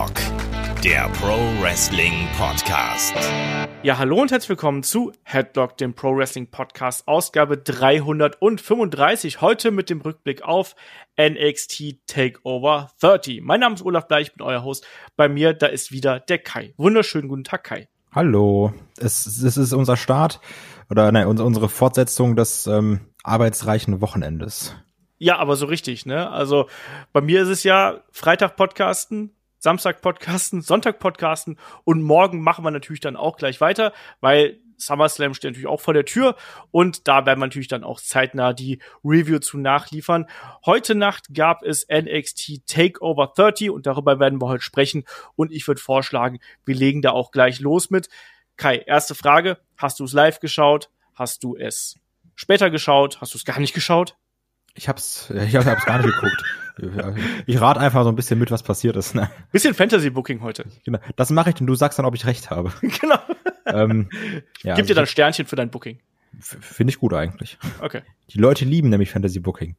Headlock, der Pro Wrestling Podcast. Ja, hallo und herzlich willkommen zu Headlock, dem Pro Wrestling Podcast, Ausgabe 335. Heute mit dem Rückblick auf NXT Takeover 30. Mein Name ist Olaf Bleich, ich bin euer Host. Bei mir, da ist wieder der Kai. Wunderschönen guten Tag, Kai. Hallo. Es, es ist unser Start oder nein, unsere Fortsetzung des ähm, arbeitsreichen Wochenendes. Ja, aber so richtig, ne? Also bei mir ist es ja Freitag Podcasten, Samstag Podcasten, Sonntag Podcasten und morgen machen wir natürlich dann auch gleich weiter, weil SummerSlam steht natürlich auch vor der Tür und da werden wir natürlich dann auch zeitnah die Review zu nachliefern. Heute Nacht gab es NXT Takeover 30 und darüber werden wir heute sprechen und ich würde vorschlagen, wir legen da auch gleich los mit. Kai, erste Frage, hast du es live geschaut? Hast du es später geschaut? Hast du es gar nicht geschaut? Ich hab's, ich hab's gar nicht geguckt. Ich rate einfach so ein bisschen mit, was passiert ist. Ne? Bisschen Fantasy-Booking heute. Genau. Das mache ich und du sagst dann, ob ich recht habe. genau. Ähm, ja, Gib also dir dann Sternchen für dein Booking. Finde ich gut eigentlich. Okay. Die Leute lieben nämlich Fantasy Booking.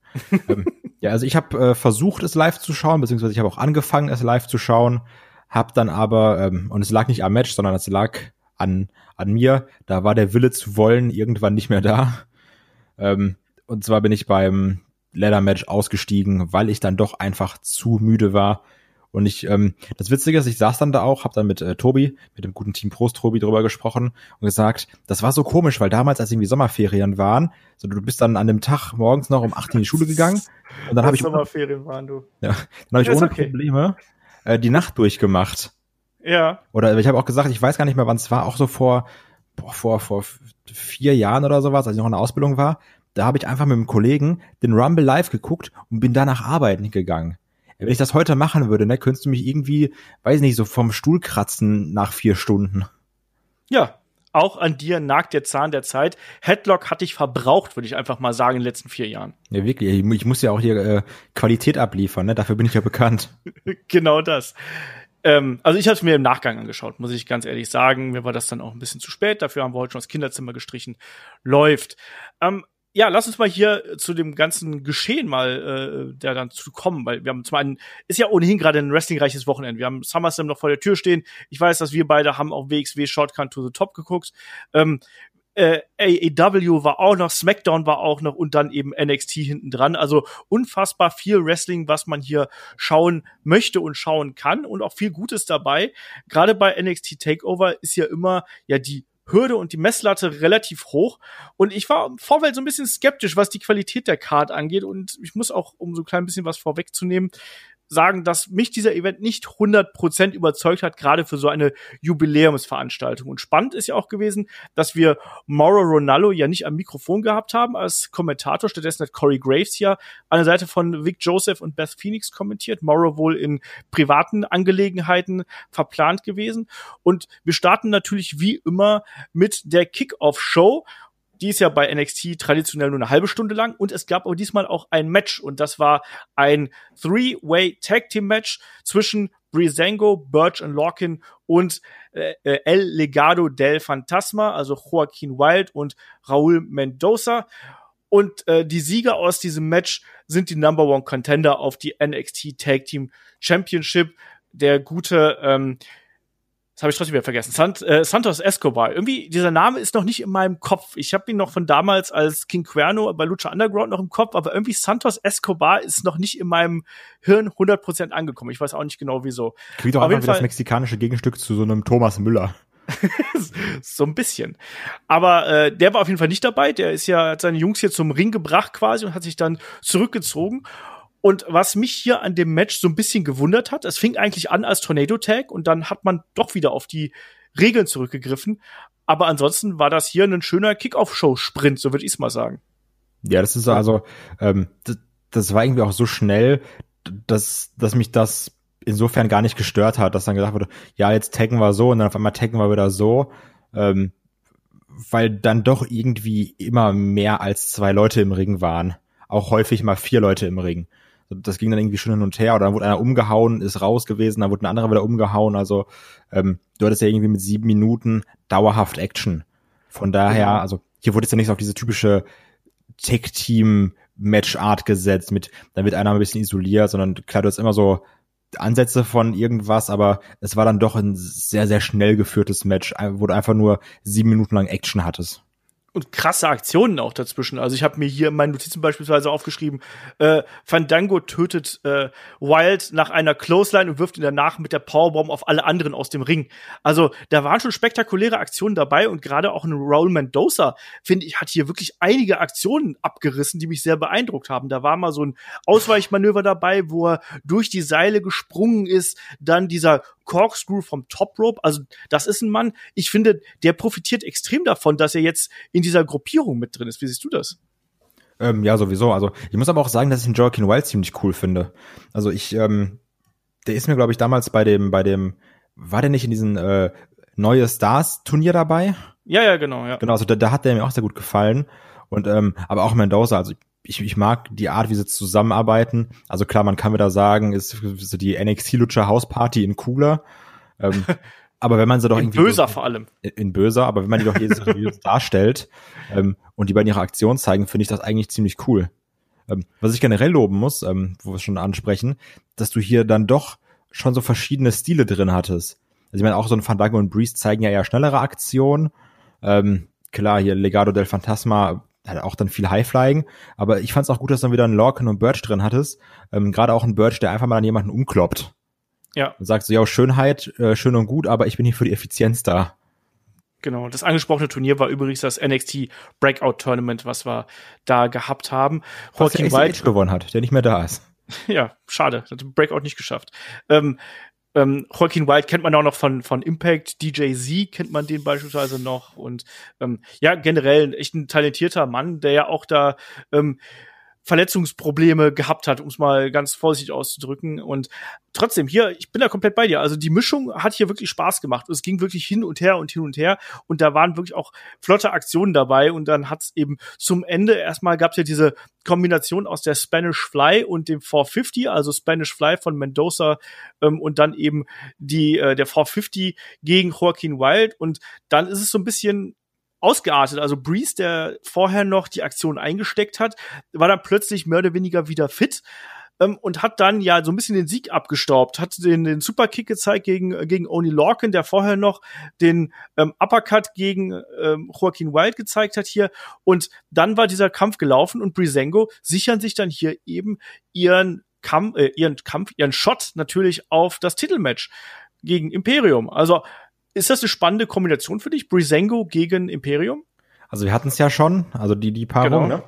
ähm, ja, also ich habe äh, versucht, es live zu schauen, beziehungsweise ich habe auch angefangen, es live zu schauen, hab dann aber, ähm, und es lag nicht am Match, sondern es lag an, an mir, da war der Wille zu wollen irgendwann nicht mehr da. Ähm, und zwar bin ich beim Leather Match ausgestiegen, weil ich dann doch einfach zu müde war. Und ich, ähm, das Witzige ist, ich saß dann da auch, habe dann mit äh, Tobi, mit dem guten Team Prost Tobi drüber gesprochen und gesagt, das war so komisch, weil damals, als irgendwie Sommerferien waren, so du bist dann an dem Tag morgens noch um acht in die Schule gegangen und dann habe ich Sommerferien waren du. Ja, dann habe ich ohne okay. Probleme äh, die Nacht durchgemacht. Ja. Oder ich habe auch gesagt, ich weiß gar nicht mehr, wann es war, auch so vor boah, vor vor vier Jahren oder sowas, als ich noch in der Ausbildung war, da habe ich einfach mit einem Kollegen den Rumble live geguckt und bin danach arbeiten gegangen. Wenn ich das heute machen würde, ne, könntest du mich irgendwie, weiß nicht, so vom Stuhl kratzen nach vier Stunden. Ja, auch an dir nagt der Zahn der Zeit. Headlock hat dich verbraucht, würde ich einfach mal sagen, in den letzten vier Jahren. Ja, wirklich. Ich muss ja auch hier äh, Qualität abliefern, ne? Dafür bin ich ja bekannt. genau das. Ähm, also ich habe es mir im Nachgang angeschaut, muss ich ganz ehrlich sagen. Mir war das dann auch ein bisschen zu spät. Dafür haben wir heute schon das Kinderzimmer gestrichen. Läuft. Ähm, ja, lass uns mal hier zu dem ganzen Geschehen mal äh, der dann zu kommen, weil wir haben zum einen ist ja ohnehin gerade ein wrestlingreiches Wochenende. Wir haben SummerSlam noch vor der Tür stehen. Ich weiß, dass wir beide haben auf WXW Shortcut to the Top geguckt. Ähm, äh, AEW war auch noch, SmackDown war auch noch und dann eben NXT hinten dran. Also unfassbar viel Wrestling, was man hier schauen möchte und schauen kann und auch viel Gutes dabei. Gerade bei NXT Takeover ist ja immer ja die Hürde und die Messlatte relativ hoch. Und ich war im Vorfeld so ein bisschen skeptisch, was die Qualität der Card angeht. Und ich muss auch, um so ein klein bisschen was vorwegzunehmen, sagen, dass mich dieser Event nicht 100% überzeugt hat, gerade für so eine Jubiläumsveranstaltung. Und spannend ist ja auch gewesen, dass wir Mauro Ronaldo ja nicht am Mikrofon gehabt haben als Kommentator. Stattdessen hat Corey Graves ja an der Seite von Vic Joseph und Beth Phoenix kommentiert. Mauro wohl in privaten Angelegenheiten verplant gewesen. Und wir starten natürlich wie immer mit der Kickoff-Show die ist ja bei NXT traditionell nur eine halbe Stunde lang und es gab aber diesmal auch ein Match und das war ein Three-Way Tag Team Match zwischen Breezango, Birch und Lorkin und äh, äh, El Legado del Fantasma, also Joaquin Wild und Raúl Mendoza. Und äh, die Sieger aus diesem Match sind die Number One Contender auf die NXT Tag Team Championship. Der gute ähm, das habe ich trotzdem wieder vergessen. Sant, äh, Santos Escobar. Irgendwie, dieser Name ist noch nicht in meinem Kopf. Ich habe ihn noch von damals als King Cuerno bei Lucha Underground noch im Kopf, aber irgendwie Santos Escobar ist noch nicht in meinem Hirn 100% angekommen. Ich weiß auch nicht genau wieso. Klingt doch einfach wie das mexikanische Gegenstück zu so einem Thomas Müller. so ein bisschen. Aber äh, der war auf jeden Fall nicht dabei. Der ist ja, hat seine Jungs hier zum Ring gebracht quasi und hat sich dann zurückgezogen. Und was mich hier an dem Match so ein bisschen gewundert hat, es fing eigentlich an als Tornado Tag und dann hat man doch wieder auf die Regeln zurückgegriffen. Aber ansonsten war das hier ein schöner Kickoff-Show-Sprint, so würde ich es mal sagen. Ja, das ist also, ähm, das, das war irgendwie auch so schnell, dass, dass mich das insofern gar nicht gestört hat, dass dann gesagt wurde, ja, jetzt taggen wir so und dann auf einmal taggen wir wieder so. Ähm, weil dann doch irgendwie immer mehr als zwei Leute im Ring waren. Auch häufig mal vier Leute im Ring das ging dann irgendwie schon hin und her oder dann wurde einer umgehauen, ist raus gewesen, dann wurde ein anderer wieder umgehauen. Also ähm, du hattest ja irgendwie mit sieben Minuten dauerhaft Action. Von daher, ja. also hier wurde jetzt ja nicht so auf diese typische Tech-Team Match-Art gesetzt mit, dann wird einer ein bisschen isoliert, sondern klar, du hast immer so Ansätze von irgendwas, aber es war dann doch ein sehr, sehr schnell geführtes Match, wo du einfach nur sieben Minuten lang Action hattest und krasse Aktionen auch dazwischen. Also ich habe mir hier in meinen Notizen beispielsweise aufgeschrieben, äh, Fandango tötet äh, Wild nach einer Clothesline und wirft ihn danach mit der Powerbomb auf alle anderen aus dem Ring. Also da waren schon spektakuläre Aktionen dabei und gerade auch ein Raul Mendoza, finde ich, hat hier wirklich einige Aktionen abgerissen, die mich sehr beeindruckt haben. Da war mal so ein Ausweichmanöver dabei, wo er durch die Seile gesprungen ist, dann dieser Corkscrew vom Top Rope. Also das ist ein Mann, ich finde, der profitiert extrem davon, dass er jetzt in dieser Gruppierung mit drin ist. Wie siehst du das? Ähm, ja, sowieso. Also ich muss aber auch sagen, dass ich den Joaquin Wild ziemlich cool finde. Also ich, ähm, der ist mir, glaube ich, damals bei dem, bei dem, war der nicht in diesem äh, neue Stars-Turnier dabei? Ja, ja, genau, ja. Genau, also da, da hat der mir auch sehr gut gefallen. Und ähm, aber auch Mendoza, also ich, ich mag die Art, wie sie zusammenarbeiten. Also klar, man kann wieder sagen, ist so die NXT-Lutscher Hausparty in cooler. Ähm, aber wenn man sie doch in irgendwie. Böser so, vor allem. In böser, aber wenn man die doch jedes Mal darstellt ähm, und die bei ihrer Aktion zeigen, finde ich das eigentlich ziemlich cool. Ähm, was ich generell loben muss, ähm, wo wir es schon ansprechen, dass du hier dann doch schon so verschiedene Stile drin hattest. Also ich meine, auch so ein Fandango und Breeze zeigen ja eher schnellere Aktionen. Ähm, klar, hier Legado del Fantasma auch dann viel Highflying, aber ich fand es auch gut, dass du dann wieder einen Lorcan und Birch drin hattest. Ähm, Gerade auch ein Birch, der einfach mal an jemanden umkloppt. Ja. Und sagt so, ja, Schönheit, äh, schön und gut, aber ich bin hier für die Effizienz da. Genau, das angesprochene Turnier war übrigens das NXT Breakout Tournament, was wir da gehabt haben. Joaquin White gewonnen hat, der nicht mehr da ist. ja, schade, hat den Breakout nicht geschafft. Ähm, ähm, Joaquin White kennt man auch noch von, von Impact, DJ Z kennt man den beispielsweise noch. Und ähm, ja, generell echt ein talentierter Mann, der ja auch da ähm, Verletzungsprobleme gehabt hat, um es mal ganz vorsichtig auszudrücken. Und trotzdem, hier, ich bin da komplett bei dir. Also die Mischung hat hier wirklich Spaß gemacht. Es ging wirklich hin und her und hin und her. Und da waren wirklich auch flotte Aktionen dabei. Und dann hat es eben zum Ende erstmal gab es ja diese Kombination aus der Spanish Fly und dem 450, also Spanish Fly von Mendoza ähm, und dann eben die äh, der 450 gegen Joaquin Wild. Und dann ist es so ein bisschen ausgeartet. Also Breeze, der vorher noch die Aktion eingesteckt hat, war dann plötzlich mehr oder weniger wieder fit ähm, und hat dann ja so ein bisschen den Sieg abgestaubt, hat den, den Superkick gezeigt gegen, gegen Oni Lorcan, der vorher noch den ähm, Uppercut gegen ähm, Joaquin Wild gezeigt hat hier. Und dann war dieser Kampf gelaufen und Brisengo sichern sich dann hier eben ihren Kampf, äh, ihren Kampf, ihren Shot natürlich auf das Titelmatch gegen Imperium. Also ist das eine spannende Kombination für dich? Brisengo gegen Imperium? Also wir hatten es ja schon, also die, die Paarung, genau. ne?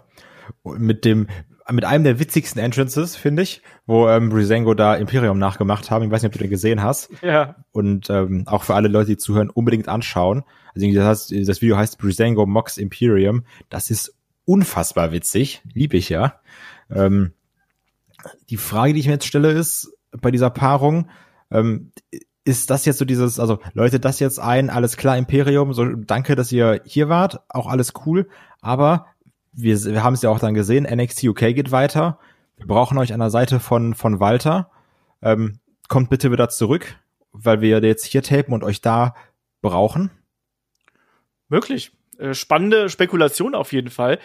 Mit dem, mit einem der witzigsten Entrances, finde ich, wo ähm, Brisengo da Imperium nachgemacht haben. Ich weiß nicht, ob du den gesehen hast. Ja. Und ähm, auch für alle Leute, die zuhören, unbedingt anschauen. Also das, heißt, das Video heißt Brisengo Mox Imperium. Das ist unfassbar witzig. Lieb ich ja. Ähm, die Frage, die ich mir jetzt stelle, ist bei dieser Paarung, ähm, ist das jetzt so dieses, also Leute, das jetzt ein, alles klar, Imperium, so danke, dass ihr hier wart, auch alles cool, aber wir, wir haben es ja auch dann gesehen, NXT UK geht weiter, wir brauchen euch an der Seite von, von Walter, ähm, kommt bitte wieder zurück, weil wir jetzt hier tapen und euch da brauchen. Möglich. Äh, spannende Spekulation auf jeden Fall.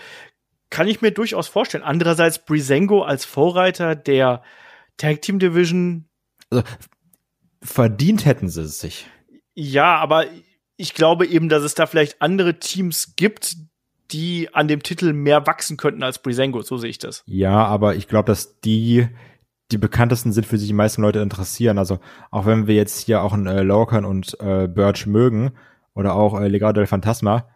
Kann ich mir durchaus vorstellen. Andererseits Brisengo als Vorreiter der Tag Team Division. Also, verdient hätten sie es sich. Ja, aber ich glaube eben, dass es da vielleicht andere Teams gibt, die an dem Titel mehr wachsen könnten als Brisengo, so sehe ich das. Ja, aber ich glaube, dass die die bekanntesten sind, für sich die meisten Leute interessieren. Also auch wenn wir jetzt hier auch einen äh, Lorcan und äh, Birch mögen oder auch äh, Legado del Fantasma,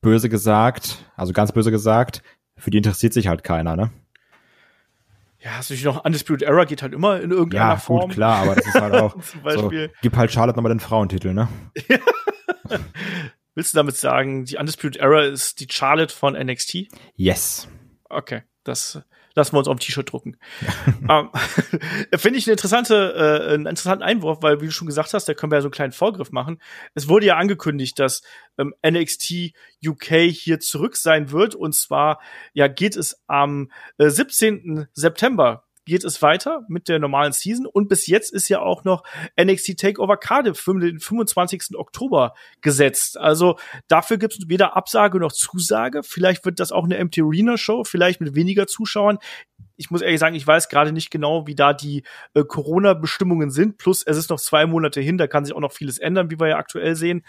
böse gesagt, also ganz böse gesagt, für die interessiert sich halt keiner, ne? Ja, hast du dich noch Undisputed Era geht halt immer in irgendeiner ja, Form. Ja, gut, klar, aber das ist halt auch Zum Beispiel. So, gib halt Charlotte nochmal den Frauentitel, ne? Willst du damit sagen, die Undisputed Era ist die Charlotte von NXT? Yes. Okay, das lassen wir uns auf dem T-Shirt drucken. ähm, Finde ich eine interessante, äh, einen interessanten Einwurf, weil, wie du schon gesagt hast, da können wir ja so einen kleinen Vorgriff machen. Es wurde ja angekündigt, dass ähm, NXT UK hier zurück sein wird. Und zwar, ja, geht es am äh, 17. September geht es weiter mit der normalen Season und bis jetzt ist ja auch noch NXT Takeover Cardiff für den 25. Oktober gesetzt. Also dafür gibt es weder Absage noch Zusage. Vielleicht wird das auch eine Empty Arena Show, vielleicht mit weniger Zuschauern. Ich muss ehrlich sagen, ich weiß gerade nicht genau, wie da die äh, Corona-Bestimmungen sind. Plus, es ist noch zwei Monate hin, da kann sich auch noch vieles ändern, wie wir ja aktuell sehen.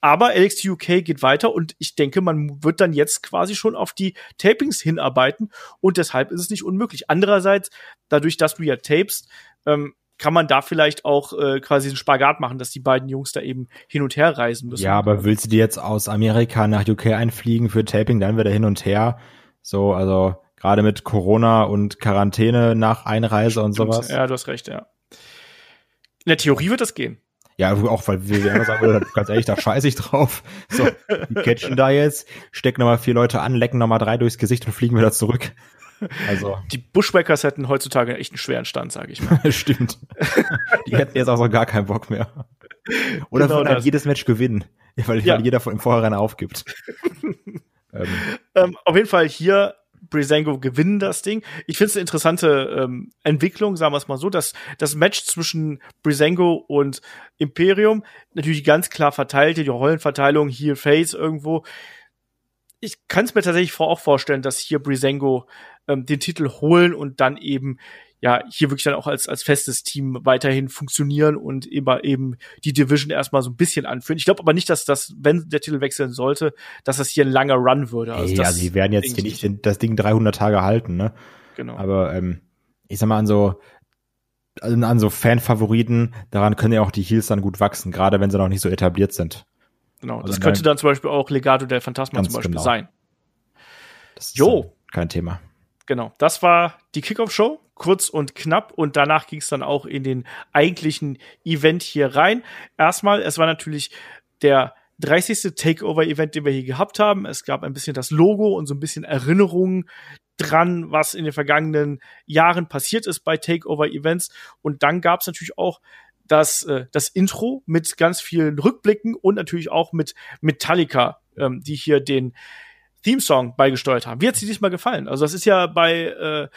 Aber NXT UK geht weiter und ich denke, man wird dann jetzt quasi schon auf die Tapings hinarbeiten und deshalb ist es nicht unmöglich. Andererseits, dadurch, dass du ja tapest, ähm, kann man da vielleicht auch äh, quasi einen Spagat machen, dass die beiden Jungs da eben hin und her reisen müssen. Ja, aber willst du die jetzt aus Amerika nach UK einfliegen für Taping, dann wieder hin und her? So, also gerade mit Corona und Quarantäne nach Einreise Stimmt. und sowas. Ja, du hast recht, ja. In der Theorie wird das gehen. Ja, auch weil wir ja sagen würden, ganz ehrlich, da scheiße ich drauf. So, die catchen da jetzt, stecken nochmal vier Leute an, lecken nochmal drei durchs Gesicht und fliegen wieder zurück. Also. Die Bushwackers hätten heutzutage echt einen schweren Stand, sage ich mal. Stimmt. Die hätten jetzt auch so gar keinen Bock mehr. Oder genau würden halt jedes Match gewinnen, weil, ja. weil jeder von im Vorhinein aufgibt. ähm. Ähm, auf jeden Fall hier Breezango gewinnen das Ding. Ich finde es eine interessante ähm, Entwicklung, sagen wir es mal so, dass das Match zwischen Breezango und Imperium natürlich ganz klar verteilt, die Rollenverteilung hier Face irgendwo. Ich kann es mir tatsächlich auch vorstellen, dass hier Breezango ähm, den Titel holen und dann eben ja, hier wirklich dann auch als, als festes Team weiterhin funktionieren und immer eben die Division erstmal so ein bisschen anführen. Ich glaube aber nicht, dass das, wenn der Titel wechseln sollte, dass das hier ein langer Run würde. Also, hey, also die werden jetzt hier nicht den, das Ding 300 Tage halten, ne? Genau. Aber ähm, ich sag mal, an so an, an so Fan-Favoriten, daran können ja auch die Heels dann gut wachsen, gerade wenn sie noch nicht so etabliert sind. Genau, also das könnte dann zum Beispiel auch Legato del Phantasma zum Beispiel genau. sein. Das ist jo. kein Thema. Genau, das war die Kickoff-Show, kurz und knapp. Und danach ging es dann auch in den eigentlichen Event hier rein. Erstmal, es war natürlich der 30. Takeover-Event, den wir hier gehabt haben. Es gab ein bisschen das Logo und so ein bisschen Erinnerungen dran, was in den vergangenen Jahren passiert ist bei Takeover-Events. Und dann gab es natürlich auch das, äh, das Intro mit ganz vielen Rückblicken und natürlich auch mit Metallica, ähm, die hier den Theme-Song beigesteuert haben. Wie hat sie diesmal gefallen? Also das ist ja bei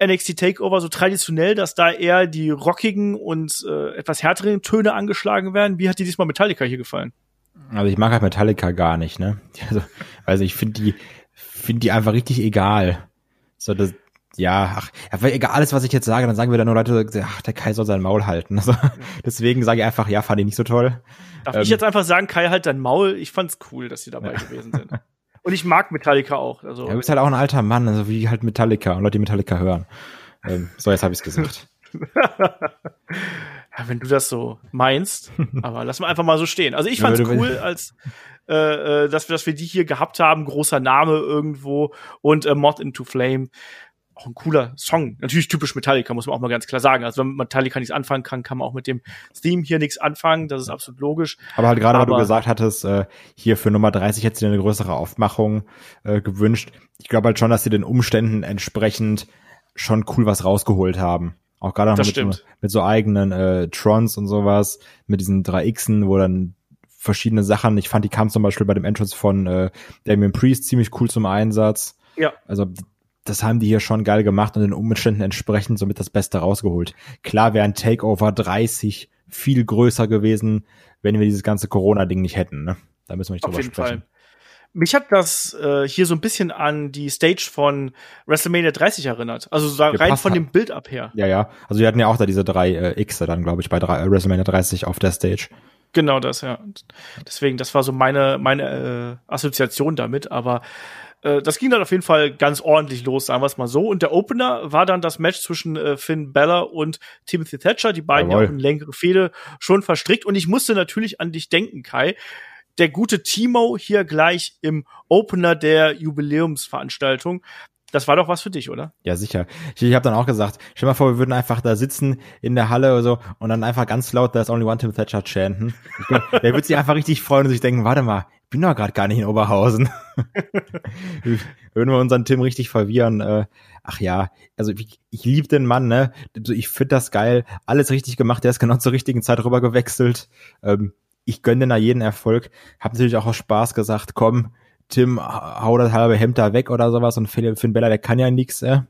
äh, NXT Takeover so traditionell, dass da eher die rockigen und äh, etwas härteren Töne angeschlagen werden. Wie hat dir diesmal Metallica hier gefallen? Also ich mag halt Metallica gar nicht, ne? Also, also ich finde die, finde die einfach richtig egal. So das, ja, ach, ja, egal alles, was ich jetzt sage, dann sagen wir dann nur Leute, ach, der Kai soll sein Maul halten. Also, deswegen sage ich einfach, ja, fand ich nicht so toll. Darf ähm, ich jetzt einfach sagen, Kai halt dein Maul? Ich fand's cool, dass sie dabei ja. gewesen sind. Und ich mag Metallica auch. Also. Ja, du bist halt auch ein alter Mann, also wie halt Metallica und Leute, die Metallica hören. Ähm, so, jetzt habe ich es gesagt. ja, wenn du das so meinst, aber lass mal einfach mal so stehen. Also ich fand's ja, cool, als äh, äh, dass, wir, dass wir die hier gehabt haben, großer Name irgendwo und äh, Mod into Flame auch ein cooler Song. Natürlich typisch Metallica, muss man auch mal ganz klar sagen. Also wenn man Metallica nichts anfangen kann, kann man auch mit dem Theme hier nichts anfangen. Das ist absolut logisch. Aber halt gerade, weil du gesagt hattest, äh, hier für Nummer 30 hättest du dir eine größere Aufmachung äh, gewünscht. Ich glaube halt schon, dass sie den Umständen entsprechend schon cool was rausgeholt haben. Auch gerade noch mit so, mit so, eigenen äh, Trons und sowas, mit diesen 3Xen, wo dann verschiedene Sachen, ich fand, die kamen zum Beispiel bei dem Entrance von äh, Damien Priest ziemlich cool zum Einsatz. Ja. Also das haben die hier schon geil gemacht und den Umständen entsprechend somit das Beste rausgeholt. Klar wäre ein Takeover 30 viel größer gewesen, wenn wir dieses ganze Corona-Ding nicht hätten. Ne? Da müssen wir nicht Auf drüber jeden sprechen. Fall. Mich hat das äh, hier so ein bisschen an die Stage von WrestleMania 30 erinnert. Also so rein von dem Bild ab her. Ja, ja. Also wir hatten ja auch da diese drei äh, X dann, glaube ich, bei drei, äh, WrestleMania 30 auf der Stage. Genau das, ja. Deswegen, das war so meine, meine äh, Assoziation damit. Aber äh, das ging dann auf jeden Fall ganz ordentlich los, sagen wir es mal so. Und der Opener war dann das Match zwischen äh, Finn Balor und Timothy Thatcher, die beiden Jawohl. ja auch in längere Fehde schon verstrickt. Und ich musste natürlich an dich denken, Kai. Der gute Timo hier gleich im Opener der Jubiläumsveranstaltung. Das war doch was für dich, oder? Ja, sicher. Ich, ich habe dann auch gesagt, stell mal vor, wir würden einfach da sitzen in der Halle oder so und dann einfach ganz laut There's only one Tim Thatcher chanten. der würde sich einfach richtig freuen und sich denken, warte mal, bin doch gerade gar nicht in Oberhausen. Würden wir unseren Tim richtig verwirren. Äh, ach ja, also ich, ich liebe den Mann, ne? Ich finde das geil. Alles richtig gemacht. Der ist genau zur richtigen Zeit rüber gewechselt. Ähm, ich gönne dir da jeden Erfolg. Hab natürlich auch aus Spaß gesagt, komm, Tim, hau das halbe Hemd da weg oder sowas und Finn Bella, der kann ja nix, äh.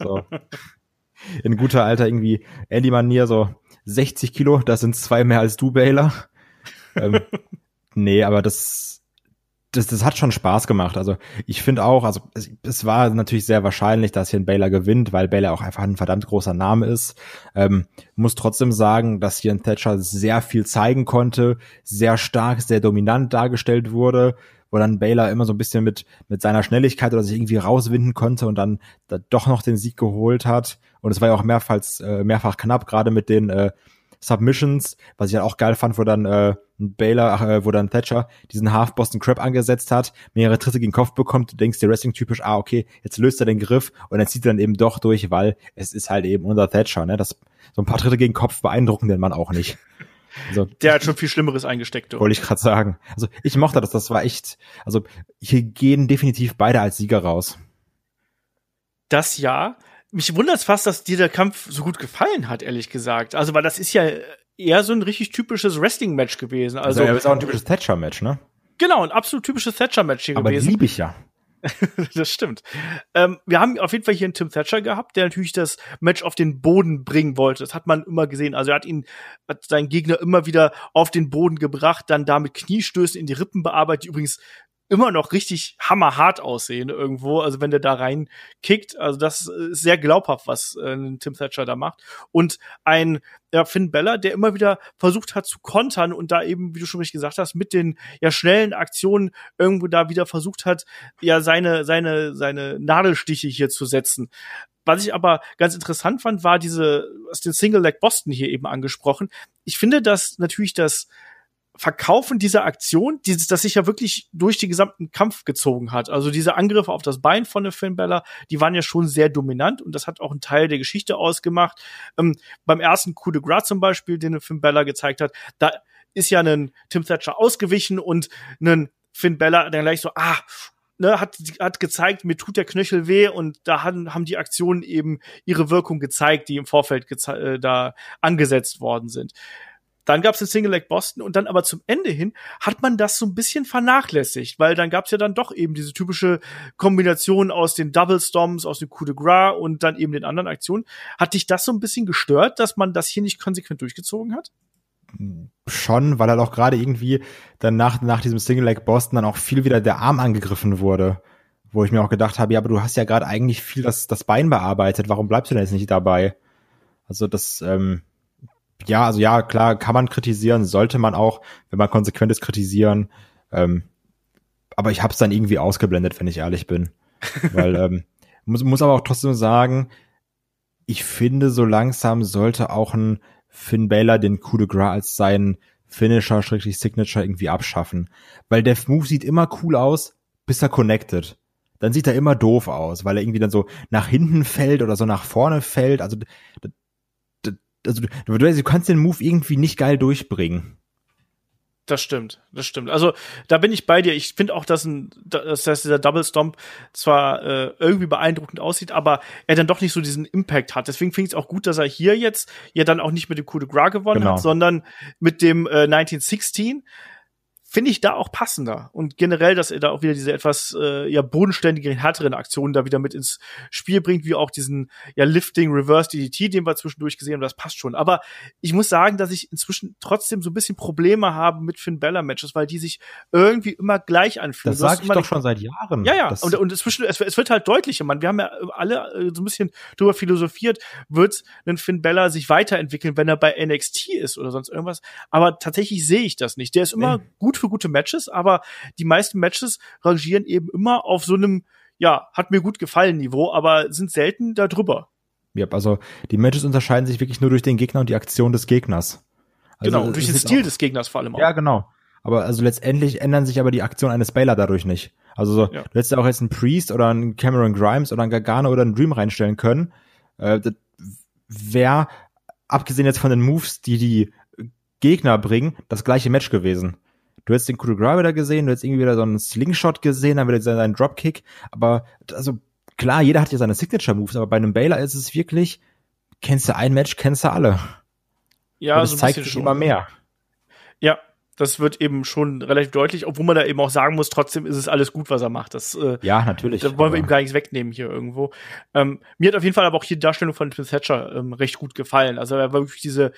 so. In guter Alter irgendwie Andy-Manier, so 60 Kilo, das sind zwei mehr als du, Baylor. ähm, nee, aber das, das, das hat schon Spaß gemacht. Also ich finde auch, also es, es, war natürlich sehr wahrscheinlich, dass hier ein Baylor gewinnt, weil Baylor auch einfach ein verdammt großer Name ist. Ähm, muss trotzdem sagen, dass hier ein Thatcher sehr viel zeigen konnte, sehr stark, sehr dominant dargestellt wurde, wo dann Baylor immer so ein bisschen mit, mit seiner Schnelligkeit oder sich irgendwie rauswinden konnte und dann da doch noch den Sieg geholt hat. Und es war ja auch mehrfach, äh, mehrfach knapp, gerade mit den äh, Submissions, was ich halt auch geil fand, wo dann äh, ein Baylor, äh, wo dann Thatcher diesen Half Boston Crab angesetzt hat, mehrere Tritte gegen den Kopf bekommt, du denkst dir Wrestling typisch, ah okay, jetzt löst er den Griff und dann zieht er dann eben doch durch, weil es ist halt eben unser Thatcher, ne? Das so ein paar Tritte gegen den Kopf beeindrucken den Mann auch nicht. Also, der hat schon viel Schlimmeres eingesteckt. Wollte ich gerade sagen. Also ich mochte das, das war echt, also hier gehen definitiv beide als Sieger raus. Das ja mich wundert es fast, dass dir der Kampf so gut gefallen hat, ehrlich gesagt. Also, weil das ist ja eher so ein richtig typisches Wrestling-Match gewesen. Also, also ist auch ein typisches Thatcher-Match, ne? Genau, ein absolut typisches Thatcher-Match hier gewesen. Aber liebe ich ja. das stimmt. Ähm, wir haben auf jeden Fall hier einen Tim Thatcher gehabt, der natürlich das Match auf den Boden bringen wollte. Das hat man immer gesehen. Also er hat ihn, hat seinen Gegner immer wieder auf den Boden gebracht, dann damit Kniestößen in die Rippen bearbeitet, die übrigens immer noch richtig hammerhart aussehen irgendwo. Also wenn der da rein kickt, also das ist sehr glaubhaft, was äh, Tim Thatcher da macht. Und ein ja, Finn Beller, der immer wieder versucht hat zu kontern und da eben, wie du schon richtig gesagt hast, mit den ja schnellen Aktionen irgendwo da wieder versucht hat, ja seine seine seine Nadelstiche hier zu setzen. Was ich aber ganz interessant fand, war diese, aus den Single Leg Boston hier eben angesprochen. Ich finde, dass natürlich das Verkaufen dieser Aktion, dieses, das sich ja wirklich durch den gesamten Kampf gezogen hat. Also diese Angriffe auf das Bein von der Finn Bella, die waren ja schon sehr dominant und das hat auch einen Teil der Geschichte ausgemacht. Ähm, beim ersten Coup de Gras zum Beispiel, den Finn Bella gezeigt hat, da ist ja ein Tim Thatcher ausgewichen und ein Finn Bella dann gleich so, ah, ne, hat, hat gezeigt, mir tut der Knöchel weh und da haben, haben die Aktionen eben ihre Wirkung gezeigt, die im Vorfeld äh, da angesetzt worden sind. Dann gab es den Single Leg Boston und dann aber zum Ende hin hat man das so ein bisschen vernachlässigt, weil dann gab es ja dann doch eben diese typische Kombination aus den Double Storms, aus dem Coup de Gras und dann eben den anderen Aktionen. Hat dich das so ein bisschen gestört, dass man das hier nicht konsequent durchgezogen hat? Schon, weil halt auch gerade irgendwie dann nach, nach diesem Single Leg Boston dann auch viel wieder der Arm angegriffen wurde. Wo ich mir auch gedacht habe, ja, aber du hast ja gerade eigentlich viel das, das Bein bearbeitet, warum bleibst du denn jetzt nicht dabei? Also das, ähm, ja, also ja, klar, kann man kritisieren, sollte man auch, wenn man konsequent ist, kritisieren. Ähm, aber ich habe es dann irgendwie ausgeblendet, wenn ich ehrlich bin. Weil, ähm, muss, muss aber auch trotzdem sagen, ich finde, so langsam sollte auch ein Finn Balor den Coup de Gras als seinen Finisher, schrägstrich Signature irgendwie abschaffen. Weil der Move sieht immer cool aus, bis er connected. Dann sieht er immer doof aus, weil er irgendwie dann so nach hinten fällt oder so nach vorne fällt. Also also du, du kannst den Move irgendwie nicht geil durchbringen. Das stimmt, das stimmt. Also da bin ich bei dir. Ich finde auch, dass, ein, dass dieser Double Stomp zwar äh, irgendwie beeindruckend aussieht, aber er dann doch nicht so diesen Impact hat. Deswegen finde ich es auch gut, dass er hier jetzt ja dann auch nicht mit dem Coup de Gras gewonnen genau. hat, sondern mit dem äh, 1916 finde ich da auch passender. Und generell, dass er da auch wieder diese etwas äh, ja bodenständigeren, härteren Aktionen da wieder mit ins Spiel bringt, wie auch diesen ja Lifting Reverse DDT, den wir zwischendurch gesehen haben, das passt schon. Aber ich muss sagen, dass ich inzwischen trotzdem so ein bisschen Probleme habe mit Finn Bella Matches, weil die sich irgendwie immer gleich anfühlen. Das sage ich doch schon seit Jahren. Ja, ja. und, und inzwischen, es, es, wird halt deutlicher, man. Wir haben ja alle äh, so ein bisschen drüber philosophiert, wird ein Finn Bella sich weiterentwickeln, wenn er bei NXT ist oder sonst irgendwas. Aber tatsächlich sehe ich das nicht. Der ist immer nee. gut für gute Matches, aber die meisten Matches rangieren eben immer auf so einem, ja, hat mir gut gefallen Niveau, aber sind selten da drüber. Ja, also die Matches unterscheiden sich wirklich nur durch den Gegner und die Aktion des Gegners. Also genau, und durch den Stil auch, des Gegners vor allem auch. Ja, genau. Aber also letztendlich ändern sich aber die Aktion eines Baylor dadurch nicht. Also so, ja. du hättest ja auch jetzt einen Priest oder einen Cameron Grimes oder einen Gargano oder einen Dream reinstellen können. Äh, Wäre, abgesehen jetzt von den Moves, die die Gegner bringen, das gleiche Match gewesen. Du hättest den Coup de Gras wieder gesehen, du hättest irgendwie wieder so einen Slingshot gesehen, dann wieder seinen Dropkick. Aber, also, klar, jeder hat ja seine Signature-Moves, aber bei einem Baylor ist es wirklich, kennst du ein Match, kennst du alle. Ja, Und das so zeigt sich immer mehr. Ja, Das wird eben schon relativ deutlich, obwohl man da eben auch sagen muss, trotzdem ist es alles gut, was er macht. Das, äh, ja, natürlich. Da wollen wir ihm gar nichts wegnehmen hier irgendwo. Ähm, mir hat auf jeden Fall aber auch hier die Darstellung von Tim Thatcher ähm, recht gut gefallen. Also er war wirklich diese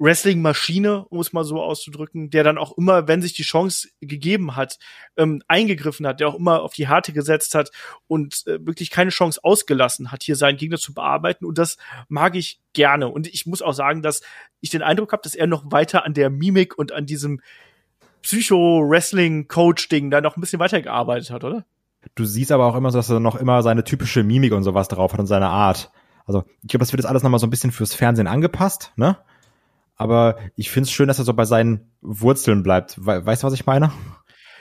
Wrestling-Maschine, um es mal so auszudrücken, der dann auch immer, wenn sich die Chance gegeben hat, ähm, eingegriffen hat, der auch immer auf die Harte gesetzt hat und äh, wirklich keine Chance ausgelassen hat, hier seinen Gegner zu bearbeiten. Und das mag ich gerne. Und ich muss auch sagen, dass ich den Eindruck habe, dass er noch weiter an der Mimik und an diesem Psycho-Wrestling-Coach-Ding da noch ein bisschen weitergearbeitet hat, oder? Du siehst aber auch immer so, dass er noch immer seine typische Mimik und sowas drauf hat und seine Art. Also ich glaube, das wird jetzt alles nochmal so ein bisschen fürs Fernsehen angepasst, ne? Aber ich finde es schön, dass er so bei seinen Wurzeln bleibt. We weißt du, was ich meine?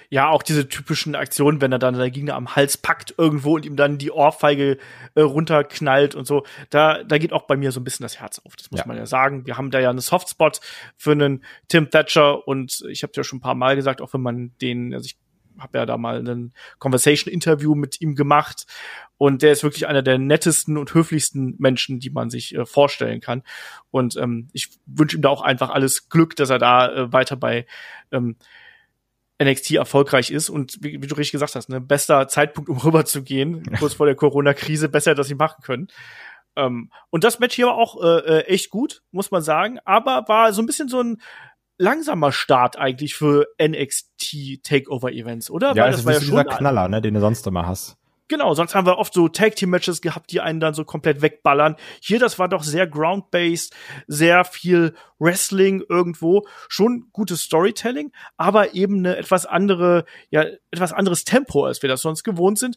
Ja, auch diese typischen Aktionen, wenn er dann der Gegner am Hals packt irgendwo und ihm dann die Ohrfeige äh, runterknallt und so. Da, da geht auch bei mir so ein bisschen das Herz auf. Das muss ja. man ja sagen. Wir haben da ja einen Softspot für einen Tim Thatcher und ich habe ja schon ein paar Mal gesagt, auch wenn man den, also ich habe ja da mal ein Conversation-Interview mit ihm gemacht und der ist wirklich einer der nettesten und höflichsten Menschen, die man sich äh, vorstellen kann. Und ähm, ich wünsche ihm da auch einfach alles Glück, dass er da äh, weiter bei ähm, NXT erfolgreich ist und wie, wie, du richtig gesagt hast, ne, bester Zeitpunkt, um rüber zu gehen, kurz vor der Corona-Krise, besser, dass sie machen können. Ähm, und das Match hier war auch äh, äh, echt gut, muss man sagen, aber war so ein bisschen so ein langsamer Start eigentlich für NXT Takeover Events, oder? Ja, Weil das war ja schon dieser Knaller, ne, den du sonst immer hast. Genau, sonst haben wir oft so Tag Team Matches gehabt, die einen dann so komplett wegballern. Hier, das war doch sehr ground-based, sehr viel Wrestling irgendwo, schon gutes Storytelling, aber eben eine etwas andere, ja, etwas anderes Tempo, als wir das sonst gewohnt sind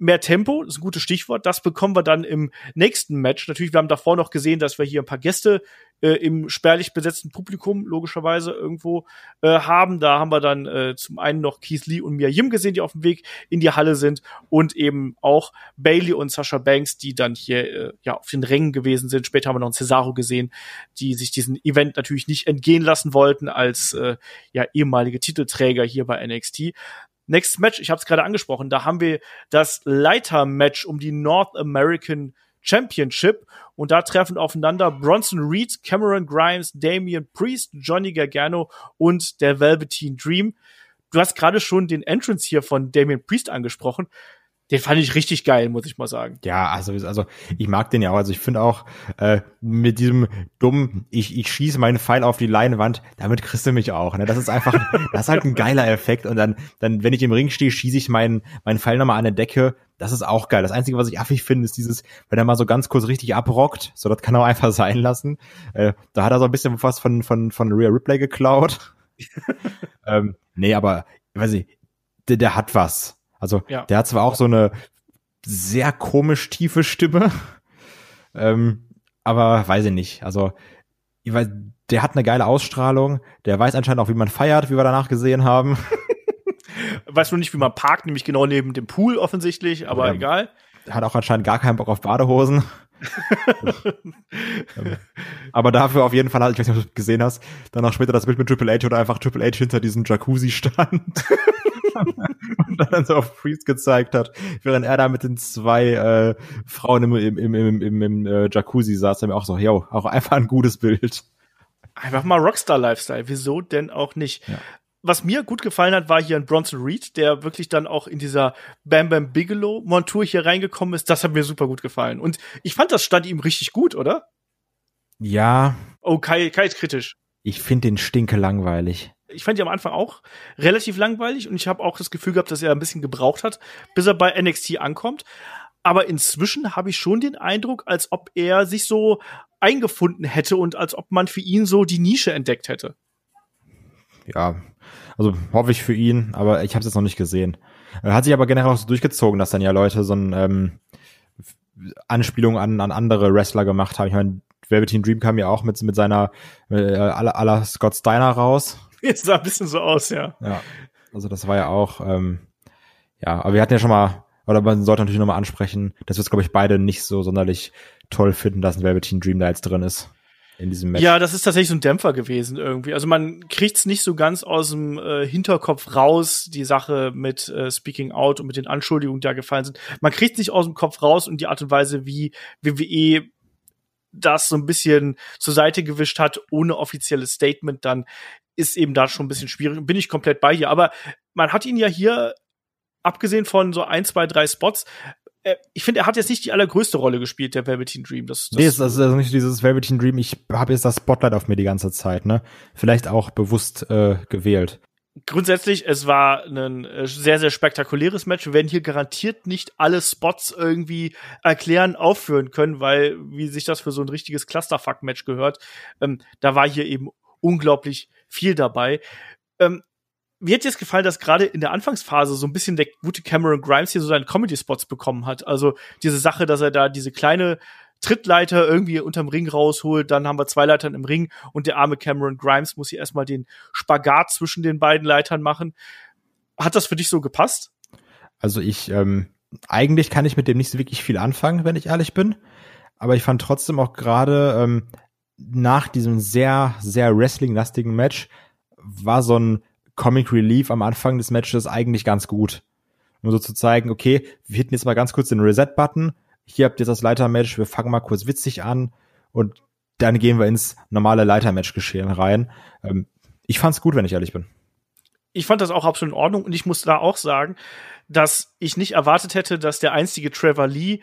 mehr Tempo, das ist ein gutes Stichwort. Das bekommen wir dann im nächsten Match. Natürlich, wir haben davor noch gesehen, dass wir hier ein paar Gäste äh, im spärlich besetzten Publikum logischerweise irgendwo äh, haben. Da haben wir dann äh, zum einen noch Keith Lee und Mia Yim gesehen, die auf dem Weg in die Halle sind und eben auch Bailey und Sasha Banks, die dann hier äh, ja auf den Rängen gewesen sind. Später haben wir noch einen Cesaro gesehen, die sich diesen Event natürlich nicht entgehen lassen wollten als äh, ja ehemalige Titelträger hier bei NXT. Next Match, ich habe es gerade angesprochen, da haben wir das Leiter-Match um die North American Championship und da treffen aufeinander Bronson Reed, Cameron Grimes, Damian Priest, Johnny Gargano und der Velveteen Dream. Du hast gerade schon den Entrance hier von Damian Priest angesprochen den fand ich richtig geil, muss ich mal sagen. Ja, also, also ich mag den ja auch. Also ich finde auch äh, mit diesem dummen, ich, ich schieße meinen Pfeil auf die Leinwand, damit kriegst du mich auch. Ne? Das ist einfach, das ist halt ein geiler Effekt. Und dann, dann, wenn ich im Ring stehe, schieße ich meinen, meinen Pfeil nochmal an der Decke. Das ist auch geil. Das Einzige, was ich affig finde, ist dieses, wenn er mal so ganz kurz richtig abrockt, so das kann er auch einfach sein lassen. Äh, da hat er so ein bisschen was von, von, von Rhea Ripley geklaut. ähm, nee, aber, weiß ich, der, der hat was. Also ja. der hat zwar auch so eine sehr komisch tiefe Stimme, ähm, aber weiß ich nicht. Also ich weiß, der hat eine geile Ausstrahlung, der weiß anscheinend auch, wie man feiert, wie wir danach gesehen haben. weiß nur nicht, wie man parkt, nämlich genau neben dem Pool offensichtlich, aber ja, egal. Hat auch anscheinend gar keinen Bock auf Badehosen. Ähm, aber dafür auf jeden Fall, ich weiß nicht, ob du gesehen hast, danach später das Bild mit Triple H oder einfach Triple H hinter diesem Jacuzzi stand. und dann so auf Priest gezeigt hat, während er da mit den zwei äh, Frauen im, im, im, im, im, im äh, Jacuzzi saß, er mir auch so, yo, auch einfach ein gutes Bild. Einfach mal Rockstar-Lifestyle, wieso denn auch nicht? Ja. Was mir gut gefallen hat, war hier ein Bronson Reed, der wirklich dann auch in dieser Bam Bam Bigelow Montur hier reingekommen ist. Das hat mir super gut gefallen. Und ich fand, das stand ihm richtig gut, oder? Ja. Oh, Kai, Kai ist kritisch. Ich finde den stinke langweilig ich fand ihn am Anfang auch relativ langweilig und ich habe auch das Gefühl gehabt, dass er ein bisschen gebraucht hat, bis er bei NXT ankommt. Aber inzwischen habe ich schon den Eindruck, als ob er sich so eingefunden hätte und als ob man für ihn so die Nische entdeckt hätte. Ja, also hoffe ich für ihn, aber ich habe es jetzt noch nicht gesehen. Hat sich aber generell auch so durchgezogen, dass dann ja Leute so ein ähm, Anspielung an, an andere Wrestler gemacht haben. Ich meine, Velveteen Dream kam ja auch mit, mit seiner äh, aller Scott Steiner raus. Jetzt sah ein bisschen so aus, ja. Ja, also das war ja auch, ähm, ja, aber wir hatten ja schon mal, oder man sollte natürlich nochmal ansprechen, dass wir es, glaube ich, beide nicht so sonderlich toll finden, dass ein Velveteen Dream da jetzt drin ist. In diesem Match. Ja, das ist tatsächlich so ein Dämpfer gewesen irgendwie. Also man kriegt's nicht so ganz aus dem äh, Hinterkopf raus, die Sache mit äh, Speaking Out und mit den Anschuldigungen, die da gefallen sind. Man kriegt's nicht aus dem Kopf raus und die Art und Weise, wie WWE das so ein bisschen zur Seite gewischt hat, ohne offizielles Statement dann ist eben da schon ein bisschen schwierig. Bin ich komplett bei dir. Aber man hat ihn ja hier, abgesehen von so ein, zwei, drei Spots, äh, ich finde, er hat jetzt nicht die allergrößte Rolle gespielt, der Velveteen Dream. Das, das nee, ist also nicht dieses Velveteen Dream. Ich habe jetzt das Spotlight auf mir die ganze Zeit, ne? Vielleicht auch bewusst äh, gewählt. Grundsätzlich, es war ein äh, sehr, sehr spektakuläres Match. Wir werden hier garantiert nicht alle Spots irgendwie erklären, aufführen können, weil, wie sich das für so ein richtiges Clusterfuck-Match gehört, ähm, da war hier eben unglaublich viel dabei. Ähm, mir hat jetzt gefallen, dass gerade in der Anfangsphase so ein bisschen der gute Cameron Grimes hier so seinen Comedy-Spots bekommen hat. Also diese Sache, dass er da diese kleine Trittleiter irgendwie unterm Ring rausholt, dann haben wir zwei Leitern im Ring und der arme Cameron Grimes muss hier erstmal den Spagat zwischen den beiden Leitern machen. Hat das für dich so gepasst? Also ich, ähm, eigentlich kann ich mit dem nicht so wirklich viel anfangen, wenn ich ehrlich bin. Aber ich fand trotzdem auch gerade ähm, nach diesem sehr, sehr Wrestling-lastigen Match war so ein Comic Relief am Anfang des Matches eigentlich ganz gut. Um so zu zeigen, okay, wir hitten jetzt mal ganz kurz den Reset-Button. Hier habt ihr das Leitermatch, wir fangen mal kurz witzig an und dann gehen wir ins normale Leitermatch-Geschehen rein. Ähm, ich fand's gut, wenn ich ehrlich bin. Ich fand das auch absolut in Ordnung und ich muss da auch sagen, dass ich nicht erwartet hätte, dass der einstige Trevor Lee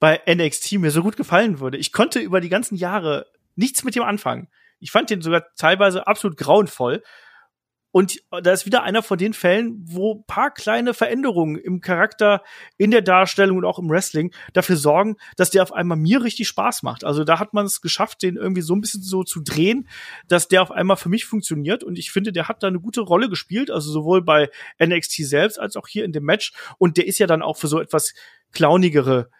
bei NXT mir so gut gefallen würde. Ich konnte über die ganzen Jahre nichts mit ihm anfangen. Ich fand den sogar teilweise absolut grauenvoll. Und da ist wieder einer von den Fällen, wo paar kleine Veränderungen im Charakter, in der Darstellung und auch im Wrestling dafür sorgen, dass der auf einmal mir richtig Spaß macht. Also da hat man es geschafft, den irgendwie so ein bisschen so zu drehen, dass der auf einmal für mich funktioniert. Und ich finde, der hat da eine gute Rolle gespielt, also sowohl bei NXT selbst als auch hier in dem Match. Und der ist ja dann auch für so etwas clownigere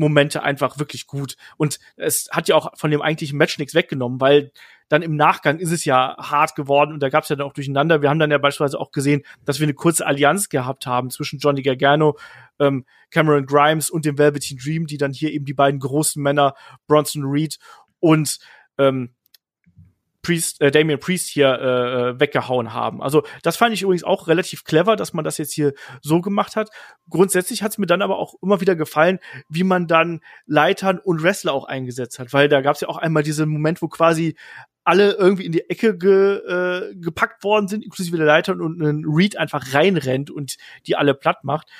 Momente einfach wirklich gut. Und es hat ja auch von dem eigentlichen Match nichts weggenommen, weil dann im Nachgang ist es ja hart geworden und da gab es ja dann auch durcheinander. Wir haben dann ja beispielsweise auch gesehen, dass wir eine kurze Allianz gehabt haben zwischen Johnny Gargano, ähm, Cameron Grimes und dem Velveteen Dream, die dann hier eben die beiden großen Männer Bronson Reed und ähm, Priest, äh, Damien Priest hier äh, äh, weggehauen haben. Also das fand ich übrigens auch relativ clever, dass man das jetzt hier so gemacht hat. Grundsätzlich hat es mir dann aber auch immer wieder gefallen, wie man dann Leitern und Wrestler auch eingesetzt hat, weil da gab es ja auch einmal diesen Moment, wo quasi alle irgendwie in die Ecke ge, äh, gepackt worden sind, inklusive der Leiter und ein Reed einfach reinrennt und die alle platt macht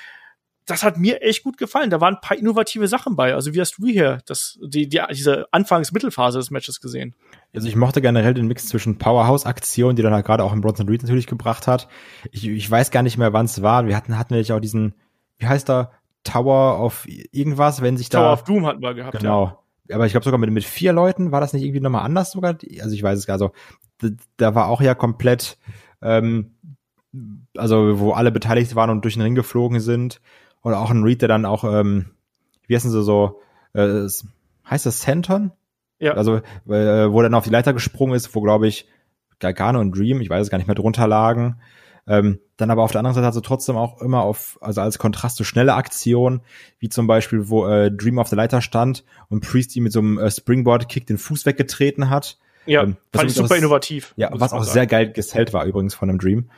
das hat mir echt gut gefallen. Da waren ein paar innovative Sachen bei. Also wie hast du hier das, die, die, diese Anfangs-Mittelphase des Matches gesehen? Also ich mochte generell den Mix zwischen Powerhouse-Aktionen, die dann halt gerade auch im Bronson Reed natürlich gebracht hat. Ich, ich weiß gar nicht mehr, wann es war. Wir hatten, hatten natürlich auch diesen, wie heißt da, Tower of irgendwas, wenn sich da. Tower of Doom hatten wir gehabt, genau. Ja. Aber ich glaube sogar mit, mit vier Leuten war das nicht irgendwie nochmal anders sogar. Also ich weiß es gar so. Da, da war auch ja komplett, ähm, also wo alle beteiligt waren und durch den Ring geflogen sind. Oder auch ein Reed, der dann auch, ähm, wie heißen sie so, äh, heißt das Centon? Ja. Also, äh, wo dann auf die Leiter gesprungen ist, wo, glaube ich, Gargano und Dream, ich weiß es gar nicht mehr, drunter lagen. Ähm, dann aber auf der anderen Seite hat sie trotzdem auch immer auf, also als Kontrast zu schnelle Aktionen, wie zum Beispiel, wo äh, Dream auf der Leiter stand und Priest ihm mit so einem äh, Springboard-Kick den Fuß weggetreten hat. Ja, ähm, fand ich super innovativ. Ja, was auch sagen. sehr geil gesellt war übrigens von einem Dream.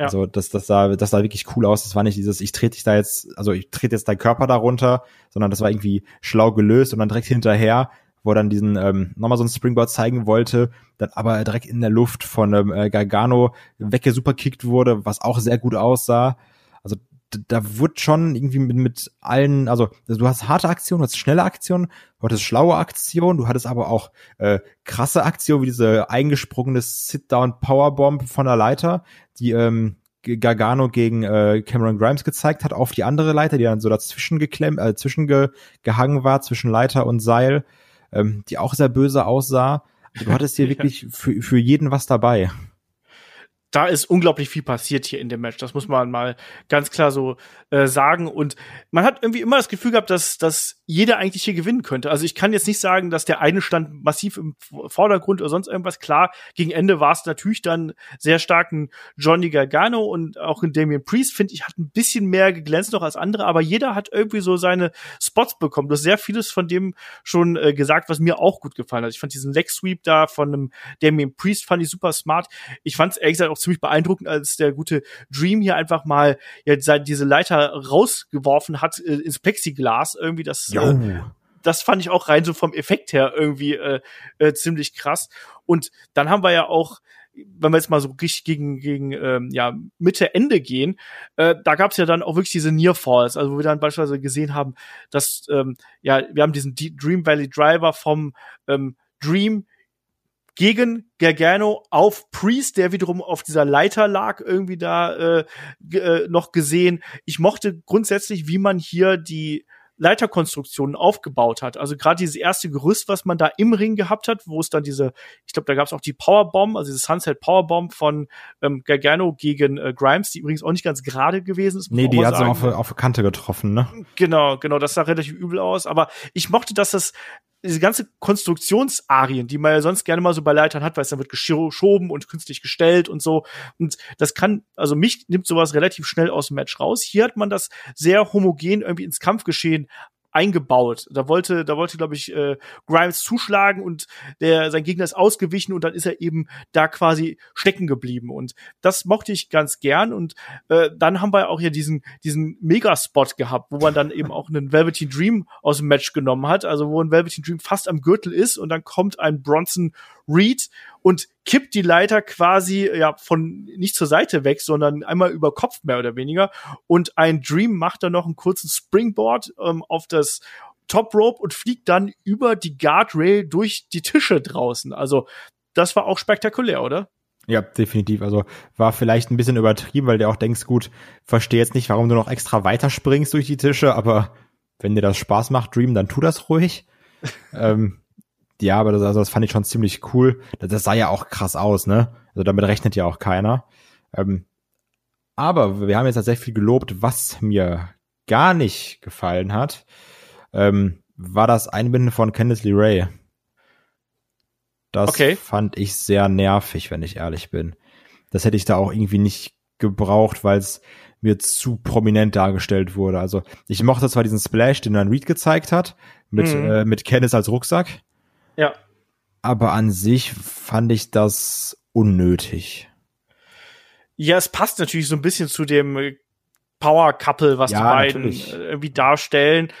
Ja. Also das, das sah, das sah wirklich cool aus. Das war nicht dieses, ich trete dich da jetzt, also ich trete jetzt deinen Körper darunter, sondern das war irgendwie schlau gelöst und dann direkt hinterher, wo er dann diesen ähm, nochmal so ein Springboard zeigen wollte, dann aber direkt in der Luft von ähm, äh, Gargano weggesuperkickt wurde, was auch sehr gut aussah. Da wird schon irgendwie mit, mit allen, also du hast harte Aktionen, du hast schnelle Aktionen, du hattest schlaue Aktionen, du hattest aber auch äh, krasse Aktionen, wie diese eingesprungene Sit-Down Powerbomb von der Leiter, die ähm, Gargano gegen äh, Cameron Grimes gezeigt hat, auf die andere Leiter, die dann so dazwischen geklemmt, äh, zwischengehangen war, zwischen Leiter und Seil, ähm, die auch sehr böse aussah. Du hattest hier wirklich für, für jeden was dabei da ist unglaublich viel passiert hier in dem Match. Das muss man mal ganz klar so äh, sagen. Und man hat irgendwie immer das Gefühl gehabt, dass, dass jeder eigentlich hier gewinnen könnte. Also ich kann jetzt nicht sagen, dass der eine stand massiv im Vordergrund oder sonst irgendwas. Klar, gegen Ende war es natürlich dann sehr stark ein Johnny Gargano und auch ein Damien Priest, finde ich, hat ein bisschen mehr geglänzt noch als andere. Aber jeder hat irgendwie so seine Spots bekommen. Du hast sehr vieles von dem schon äh, gesagt, was mir auch gut gefallen hat. Ich fand diesen Leg Sweep da von einem Damien Priest fand ich super smart. Ich fand es ehrlich gesagt auch ziemlich beeindruckend, als der gute Dream hier einfach mal ja diese Leiter rausgeworfen hat äh, ins Plexiglas. Irgendwie das. Äh, das fand ich auch rein so vom Effekt her irgendwie äh, äh, ziemlich krass. Und dann haben wir ja auch wenn wir jetzt mal so richtig gegen, gegen ähm, ja, Mitte, Ende gehen, äh, da gab es ja dann auch wirklich diese Near Falls, also wo wir dann beispielsweise gesehen haben, dass, ähm, ja, wir haben diesen Dream Valley Driver vom ähm, Dream gegen Gargano auf Priest, der wiederum auf dieser Leiter lag, irgendwie da äh, äh, noch gesehen. Ich mochte grundsätzlich, wie man hier die Leiterkonstruktionen aufgebaut hat. Also gerade dieses erste Gerüst, was man da im Ring gehabt hat, wo es dann diese, ich glaube, da gab es auch die Powerbomb, also diese Sunset Powerbomb von ähm, Gargano gegen äh, Grimes, die übrigens auch nicht ganz gerade gewesen ist. Nee, die hat sie auf, auf Kante getroffen, ne? Genau, genau, das sah relativ übel aus. Aber ich mochte, dass das diese ganze Konstruktionsarien, die man ja sonst gerne mal so bei Leitern hat, weil es dann wird geschoben und künstlich gestellt und so. Und das kann, also mich nimmt sowas relativ schnell aus dem Match raus. Hier hat man das sehr homogen irgendwie ins Kampfgeschehen eingebaut. Da wollte, da wollte, glaube ich, äh, Grimes zuschlagen und der, sein Gegner ist ausgewichen und dann ist er eben da quasi stecken geblieben. Und das mochte ich ganz gern. Und äh, dann haben wir auch hier diesen, diesen Megaspot gehabt, wo man dann eben auch einen Velveteen Dream aus dem Match genommen hat. Also wo ein Velveteen Dream fast am Gürtel ist und dann kommt ein Bronson Reed und kippt die Leiter quasi ja von nicht zur Seite weg, sondern einmal über Kopf mehr oder weniger. Und ein Dream macht dann noch einen kurzen Springboard ähm, auf das Top Rope und fliegt dann über die Guardrail durch die Tische draußen. Also das war auch spektakulär, oder? Ja, definitiv. Also war vielleicht ein bisschen übertrieben, weil du auch denkst, gut, verstehe jetzt nicht, warum du noch extra weiterspringst durch die Tische, aber wenn dir das Spaß macht, Dream, dann tu das ruhig. ähm, ja, aber das, also das fand ich schon ziemlich cool. Das, das sah ja auch krass aus, ne? Also damit rechnet ja auch keiner. Ähm, aber wir haben jetzt tatsächlich viel gelobt, was mir gar nicht gefallen hat, ähm, war das Einbinden von Candice LeRae. Das okay. fand ich sehr nervig, wenn ich ehrlich bin. Das hätte ich da auch irgendwie nicht gebraucht, weil es mir zu prominent dargestellt wurde. Also ich mochte zwar diesen Splash, den dann Reed gezeigt hat, mit, mhm. äh, mit Candice als Rucksack. Ja. Aber an sich fand ich das unnötig. Ja, es passt natürlich so ein bisschen zu dem Power Couple, was ja, die beiden natürlich. irgendwie darstellen.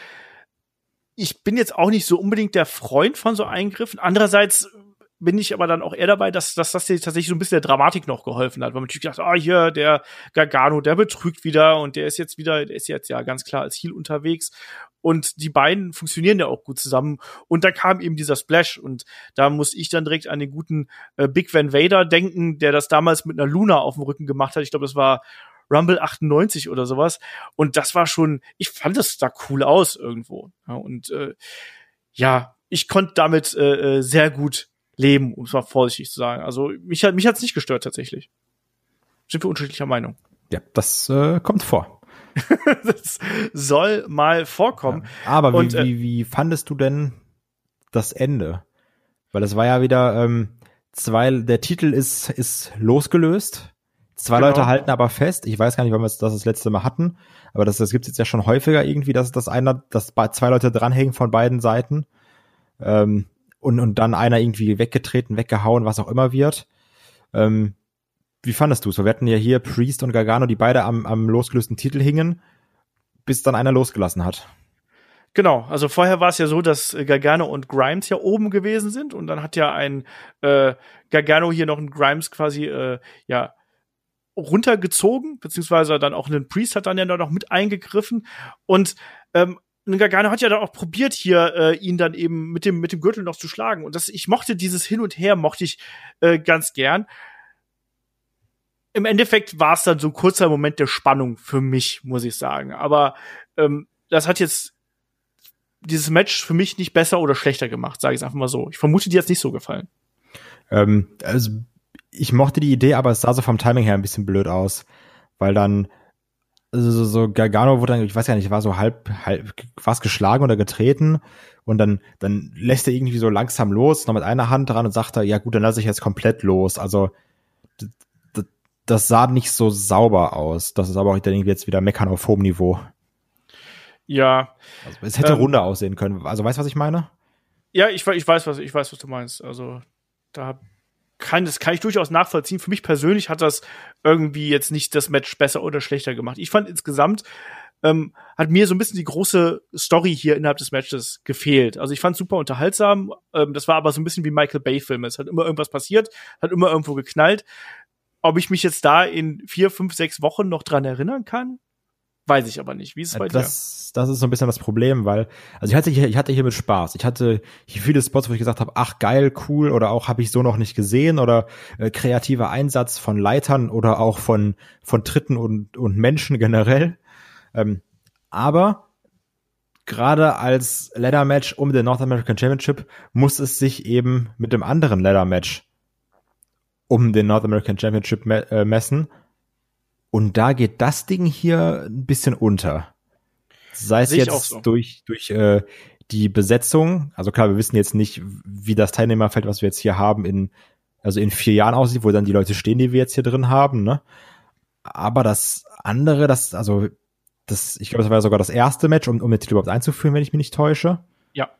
Ich bin jetzt auch nicht so unbedingt der Freund von so Eingriffen. Andererseits bin ich aber dann auch eher dabei, dass, dass das tatsächlich so ein bisschen der Dramatik noch geholfen hat, weil man natürlich gedacht, ah, hier, der Gargano, der betrügt wieder und der ist jetzt wieder, der ist jetzt ja ganz klar als Heal unterwegs und die beiden funktionieren ja auch gut zusammen und da kam eben dieser Splash und da muss ich dann direkt an den guten äh, Big Van Vader denken, der das damals mit einer Luna auf dem Rücken gemacht hat. Ich glaube, das war Rumble 98 oder sowas. Und das war schon, ich fand das da cool aus irgendwo. Ja, und äh, ja, ich konnte damit äh, äh sehr gut leben, um es mal vorsichtig zu sagen. Also mich hat mich hat's nicht gestört tatsächlich. Sind wir unterschiedlicher Meinung? Ja, das äh, kommt vor. das soll mal vorkommen. Ja, aber Und, wie, äh, wie, wie fandest du denn das Ende? Weil es war ja wieder ähm, zwei, der Titel ist ist losgelöst. Zwei genau. Leute halten aber fest. Ich weiß gar nicht, wann wir das das letzte Mal hatten, aber das, das gibt jetzt ja schon häufiger irgendwie, dass dass einer, dass zwei Leute dranhängen von beiden Seiten. Ähm, und, und dann einer irgendwie weggetreten, weggehauen, was auch immer wird. Ähm, wie fandest du so? Wir hatten ja hier Priest und Gargano, die beide am, am losgelösten Titel hingen, bis dann einer losgelassen hat. Genau, also vorher war es ja so, dass Gargano und Grimes ja oben gewesen sind und dann hat ja ein äh, Gargano hier noch ein Grimes quasi äh, ja runtergezogen, beziehungsweise dann auch ein Priest hat dann ja noch mit eingegriffen und ähm, Gargano hat ja dann auch probiert, hier äh, ihn dann eben mit dem mit dem Gürtel noch zu schlagen. Und das, ich mochte dieses Hin und Her, mochte ich äh, ganz gern. Im Endeffekt war es dann so ein kurzer Moment der Spannung für mich, muss ich sagen. Aber ähm, das hat jetzt dieses Match für mich nicht besser oder schlechter gemacht, sage ich einfach mal so. Ich vermute, dir hat nicht so gefallen. Ähm, also ich mochte die Idee, aber es sah so vom Timing her ein bisschen blöd aus, weil dann also so, so Gargano wurde dann, ich weiß gar nicht, war so halb, halb was geschlagen oder getreten und dann, dann lässt er irgendwie so langsam los, noch mit einer Hand dran und sagt er, ja gut, dann lasse ich jetzt komplett los. Also das sah nicht so sauber aus. Das ist aber auch dann irgendwie jetzt wieder Meckern auf hohem Niveau. Ja. Also es hätte ähm, runder aussehen können. Also weißt du, was ich meine? Ja, ich, ich weiß, was ich weiß, was du meinst. Also da kann, das kann ich durchaus nachvollziehen. Für mich persönlich hat das irgendwie jetzt nicht das Match besser oder schlechter gemacht. Ich fand insgesamt ähm, hat mir so ein bisschen die große Story hier innerhalb des Matches gefehlt. Also ich fand super unterhaltsam. Ähm, das war aber so ein bisschen wie Michael Bay-Filme. Es hat immer irgendwas passiert, hat immer irgendwo geknallt. Ob ich mich jetzt da in vier, fünf, sechs Wochen noch dran erinnern kann, weiß ich aber nicht. Wie ist es bei das, dir? Das ist so ein bisschen das Problem, weil, also ich hatte hier, ich hatte hier mit Spaß. Ich hatte hier viele Spots, wo ich gesagt habe, ach geil, cool, oder auch habe ich so noch nicht gesehen, oder äh, kreativer Einsatz von Leitern oder auch von, von Tritten und, und Menschen generell. Ähm, aber gerade als Ladder Match um den North American Championship muss es sich eben mit dem anderen Ladder Match um den North American Championship me äh, messen. Und da geht das Ding hier ein bisschen unter. Sei es jetzt so. durch, durch äh, die Besetzung, also klar, wir wissen jetzt nicht, wie das Teilnehmerfeld, was wir jetzt hier haben, in, also in vier Jahren aussieht, wo dann die Leute stehen, die wir jetzt hier drin haben, ne? Aber das andere, das, also, das, ich glaube, das war ja sogar das erste Match, um, um den Titel überhaupt einzuführen, wenn ich mich nicht täusche. Ja.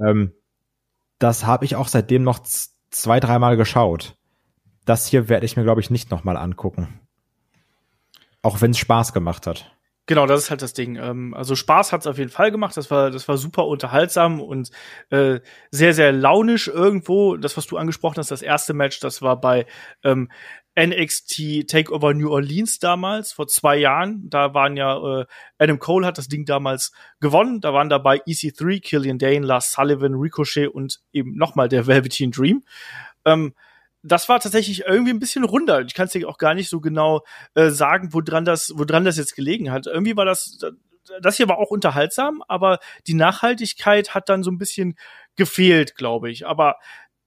Ähm, das habe ich auch seitdem noch zwei, dreimal geschaut das hier werde ich mir, glaube ich, nicht nochmal angucken. Auch wenn es Spaß gemacht hat. Genau, das ist halt das Ding. Ähm, also Spaß hat es auf jeden Fall gemacht. Das war, das war super unterhaltsam und äh, sehr, sehr launisch irgendwo. Das, was du angesprochen hast, das erste Match, das war bei ähm, NXT Takeover New Orleans damals, vor zwei Jahren. Da waren ja, äh, Adam Cole hat das Ding damals gewonnen. Da waren dabei EC3, Killian Dane, Lars Sullivan, Ricochet und eben nochmal der Velveteen Dream. Ähm, das war tatsächlich irgendwie ein bisschen runder. Ich kann es dir auch gar nicht so genau äh, sagen, woran das, woran das jetzt gelegen hat. Irgendwie war das, das hier war auch unterhaltsam, aber die Nachhaltigkeit hat dann so ein bisschen gefehlt, glaube ich. Aber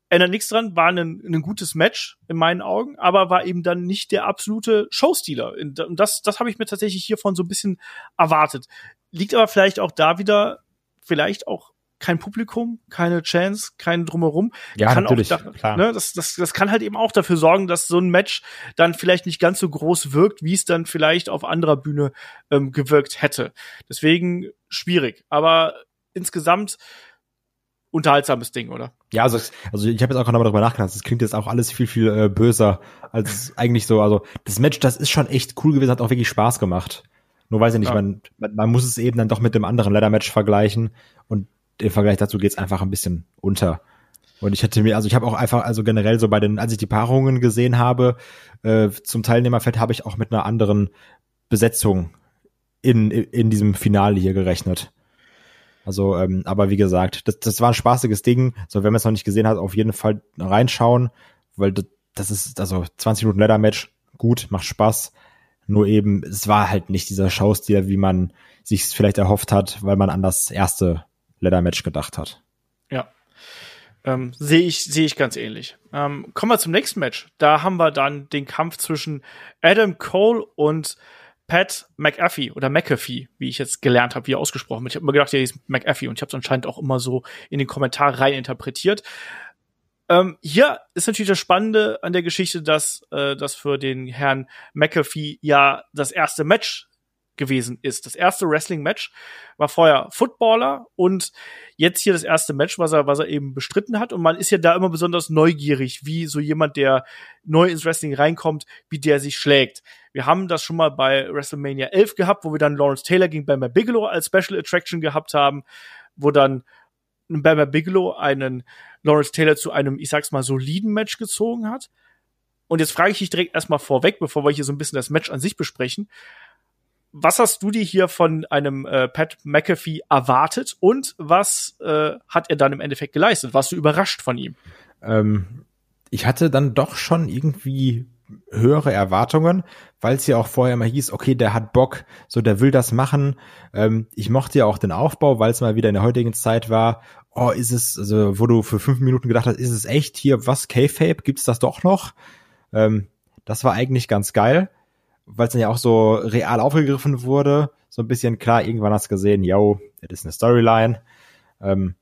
ändert nichts dran, war ein, ein gutes Match in meinen Augen, aber war eben dann nicht der absolute Showstealer. Und das, das habe ich mir tatsächlich hiervon so ein bisschen erwartet. Liegt aber vielleicht auch da wieder, vielleicht auch kein Publikum, keine Chance, kein Drumherum. Ja, kann natürlich, da, klar. Ne, das, das, das kann halt eben auch dafür sorgen, dass so ein Match dann vielleicht nicht ganz so groß wirkt, wie es dann vielleicht auf anderer Bühne ähm, gewirkt hätte. Deswegen schwierig. Aber insgesamt unterhaltsames Ding, oder? Ja, also, also ich habe jetzt auch gerade mal darüber nachgedacht. Das klingt jetzt auch alles viel, viel äh, böser als eigentlich so. Also das Match, das ist schon echt cool gewesen, hat auch wirklich Spaß gemacht. Nur weiß ich nicht, ja. man, man, man muss es eben dann doch mit dem anderen Leather-Match vergleichen. Und im Vergleich dazu geht's einfach ein bisschen unter. Und ich hätte mir, also ich habe auch einfach, also generell so bei den, als ich die Paarungen gesehen habe, äh, zum Teilnehmerfeld habe ich auch mit einer anderen Besetzung in, in diesem Finale hier gerechnet. Also, ähm, aber wie gesagt, das, das war ein spaßiges Ding. So, wenn man es noch nicht gesehen hat, auf jeden Fall reinschauen, weil das, das ist, also 20 Minuten Leather Match, gut, macht Spaß. Nur eben, es war halt nicht dieser Showstil, wie man sich vielleicht erhofft hat, weil man an das erste Leather Match gedacht hat. Ja. Ähm, sehe ich, sehe ich ganz ähnlich. Ähm, kommen wir zum nächsten Match. Da haben wir dann den Kampf zwischen Adam Cole und Pat McAfee oder McAfee, wie ich jetzt gelernt habe, wie er ausgesprochen wird. Ich habe mir gedacht, der hieß McAfee und ich habe es anscheinend auch immer so in den Kommentar rein interpretiert. Ähm, hier ist natürlich das Spannende an der Geschichte, dass äh, das für den Herrn McAfee ja das erste Match gewesen ist. Das erste Wrestling-Match war vorher Footballer und jetzt hier das erste Match, was er, was er eben bestritten hat. Und man ist ja da immer besonders neugierig, wie so jemand, der neu ins Wrestling reinkommt, wie der sich schlägt. Wir haben das schon mal bei WrestleMania 11 gehabt, wo wir dann Lawrence Taylor gegen Bama Bigelow als Special Attraction gehabt haben, wo dann Bama Bigelow einen Lawrence Taylor zu einem, ich sag's mal, soliden Match gezogen hat. Und jetzt frage ich dich direkt erstmal vorweg, bevor wir hier so ein bisschen das Match an sich besprechen was hast du dir hier von einem äh, Pat McAfee erwartet und was äh, hat er dann im Endeffekt geleistet? Warst du überrascht von ihm? Ähm, ich hatte dann doch schon irgendwie höhere Erwartungen, weil es ja auch vorher immer hieß, okay, der hat Bock, so der will das machen. Ähm, ich mochte ja auch den Aufbau, weil es mal wieder in der heutigen Zeit war. Oh, ist es, also wo du für fünf Minuten gedacht hast, ist es echt hier was K-Fape? Gibt's das doch noch? Ähm, das war eigentlich ganz geil weil es dann ja auch so real aufgegriffen wurde. So ein bisschen klar, irgendwann hast du gesehen, yo, das ist eine Storyline. Ähm,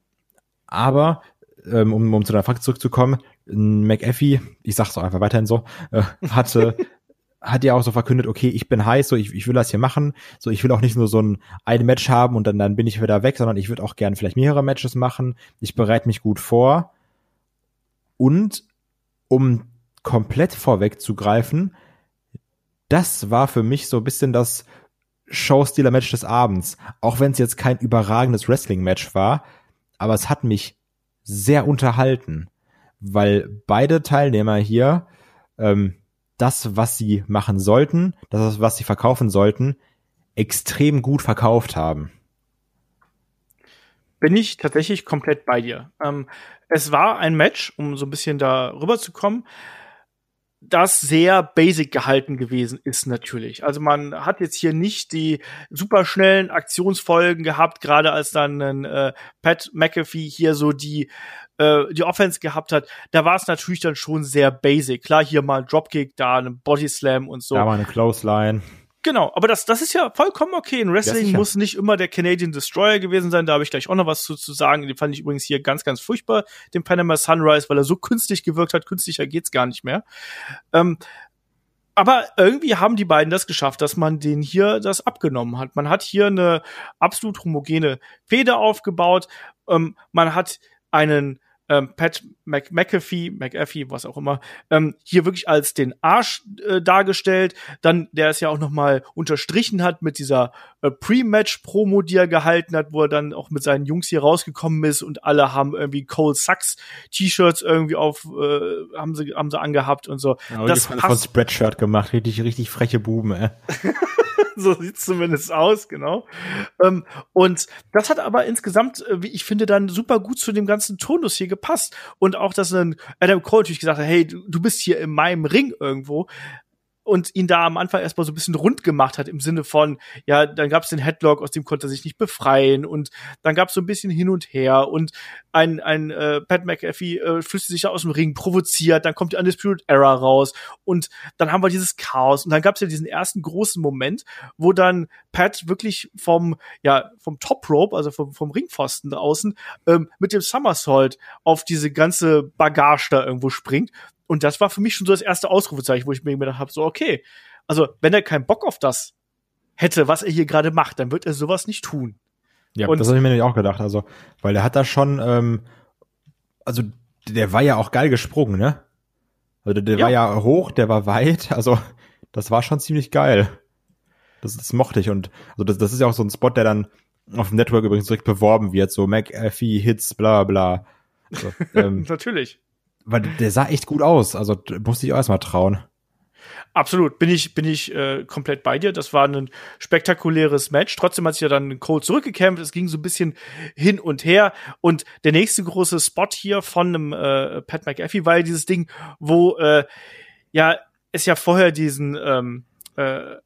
aber, ähm, um, um zu der Frage zurückzukommen, McAfee, ich sag's auch einfach weiterhin so, äh, hatte hat ja auch so verkündet, okay, ich bin heiß, so ich, ich will das hier machen, so ich will auch nicht nur so ein ein Match haben und dann dann bin ich wieder weg, sondern ich würde auch gerne vielleicht mehrere Matches machen. Ich bereite mich gut vor und um komplett vorwegzugreifen, das war für mich so ein bisschen das Showstealer-Match des Abends. Auch wenn es jetzt kein überragendes Wrestling-Match war, aber es hat mich sehr unterhalten, weil beide Teilnehmer hier ähm, das, was sie machen sollten, das, was sie verkaufen sollten, extrem gut verkauft haben. Bin ich tatsächlich komplett bei dir. Ähm, es war ein Match, um so ein bisschen da rüber zu kommen, das sehr basic gehalten gewesen ist natürlich. Also man hat jetzt hier nicht die superschnellen Aktionsfolgen gehabt, gerade als dann ein, äh, Pat McAfee hier so die äh, die Offense gehabt hat. Da war es natürlich dann schon sehr basic. Klar, hier mal ein Dropkick, da ein Body Slam und so. Da war eine Close Line. Genau, aber das, das ist ja vollkommen okay. In Wrestling ja, muss nicht immer der Canadian Destroyer gewesen sein. Da habe ich gleich auch noch was zu, zu sagen. Den fand ich übrigens hier ganz, ganz furchtbar, den Panama Sunrise, weil er so künstlich gewirkt hat. Künstlicher geht's gar nicht mehr. Ähm, aber irgendwie haben die beiden das geschafft, dass man den hier das abgenommen hat. Man hat hier eine absolut homogene Feder aufgebaut. Ähm, man hat einen ähm, Pat Mc McAfee, McAfee, was auch immer, ähm, hier wirklich als den Arsch äh, dargestellt. Dann, der es ja auch noch mal unterstrichen hat mit dieser äh, Pre-Match-Promo, die er gehalten hat, wo er dann auch mit seinen Jungs hier rausgekommen ist und alle haben irgendwie Cole Sucks T-Shirts irgendwie auf, äh, haben sie, haben sie angehabt und so. Ja, das passt. von Spreadshirt gemacht, richtig, richtig freche Buben, ey. so sieht's zumindest aus, genau. Ähm, und das hat aber insgesamt, äh, wie ich finde, dann super gut zu dem ganzen Tonus hier gepasst. Und auch, dass dann Adam Cole natürlich gesagt hat, hey, du, du bist hier in meinem Ring irgendwo und ihn da am Anfang erstmal so ein bisschen rund gemacht hat im Sinne von, ja, dann gab es den Headlock, aus dem konnte er sich nicht befreien und dann gab es so ein bisschen hin und her und ein, ein äh, Pat McAfee äh, flüchtet sich da aus dem Ring, provoziert, dann kommt die Undisputed Era raus und dann haben wir dieses Chaos und dann gab es ja diesen ersten großen Moment, wo dann Pat wirklich vom, ja, vom Top Rope, also vom, vom Ringpfosten da außen, ähm, mit dem Somersault auf diese ganze Bagage da irgendwo springt und das war für mich schon so das erste Ausrufezeichen, wo ich mir gedacht habe, so okay, also wenn er keinen Bock auf das hätte, was er hier gerade macht, dann wird er sowas nicht tun. Ja, und das habe ich mir nämlich auch gedacht, also, weil er hat da schon, ähm, also der war ja auch geil gesprungen, ne? Also der ja. war ja hoch, der war weit, also das war schon ziemlich geil. Das, das mochte ich und also das, das ist ja auch so ein Spot, der dann auf dem Network übrigens direkt beworben wird, so McAfee Hits, bla bla. Also, ähm, Natürlich weil der sah echt gut aus. Also musste ich auch erstmal trauen. Absolut, bin ich, bin ich äh, komplett bei dir. Das war ein spektakuläres Match. Trotzdem hat sich ja dann Cole zurückgekämpft. Es ging so ein bisschen hin und her. Und der nächste große Spot hier von einem äh, Pat McAfee war ja dieses Ding, wo äh, ja es ja vorher diesen ähm, äh,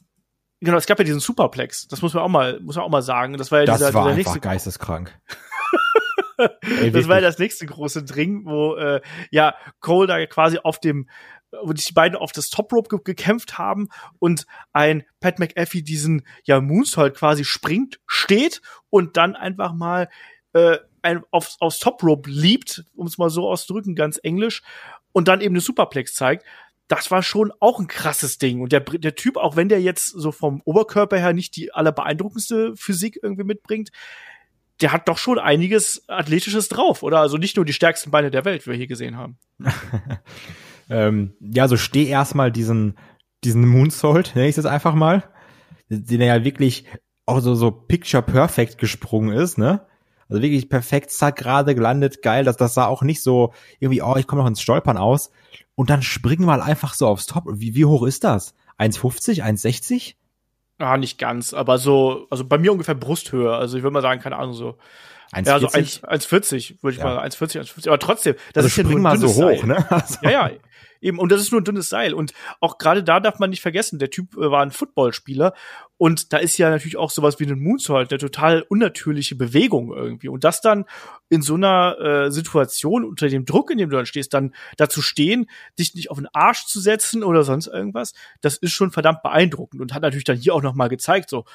genau, es gab ja diesen Superplex. Das muss man auch mal, muss man auch mal sagen. Das war ja das dieser, war dieser einfach nächste geisteskrank. Ey, das war ja das nächste große Ding, wo äh, ja Cole da quasi auf dem wo die beiden auf das Top Rope ge gekämpft haben und ein Pat McAfee diesen ja Moonsault quasi springt, steht und dann einfach mal äh, ein, aufs, aufs Top Rope liebt, um es mal so auszudrücken, ganz englisch, und dann eben eine Superplex zeigt. Das war schon auch ein krasses Ding. Und der, der Typ, auch wenn der jetzt so vom Oberkörper her nicht die allerbeeindruckendste Physik irgendwie mitbringt, der hat doch schon einiges Athletisches drauf, oder? Also nicht nur die stärksten Beine der Welt, wie wir hier gesehen haben. ähm, ja, so steh erstmal diesen, diesen Moonsault, nenne ich es einfach mal, den er ja wirklich auch so, so picture perfect gesprungen ist, ne? Also wirklich perfekt, zack, gerade gelandet, geil. Das, das sah auch nicht so irgendwie, oh, ich komme noch ins Stolpern aus. Und dann springen wir einfach so aufs Top. Wie, wie hoch ist das? 1,50? 1,60? Ah, nicht ganz, aber so, also bei mir ungefähr Brusthöhe. Also ich würde mal sagen, keine Ahnung, so. 1,40? Ja, so 1,40 würde ich ja. mal, 1,40, 1,50. Aber trotzdem, das also ist ja nur ein mal so hoch, Seil. ne? Also. Ja, ja. Eben, und das ist nur ein dünnes Seil. Und auch gerade da darf man nicht vergessen, der Typ äh, war ein Footballspieler. Und da ist ja natürlich auch sowas wie ein Moonsault, eine total unnatürliche Bewegung irgendwie. Und das dann in so einer äh, Situation unter dem Druck, in dem du dann stehst, dann dazu stehen, dich nicht auf den Arsch zu setzen oder sonst irgendwas, das ist schon verdammt beeindruckend und hat natürlich dann hier auch noch mal gezeigt, so,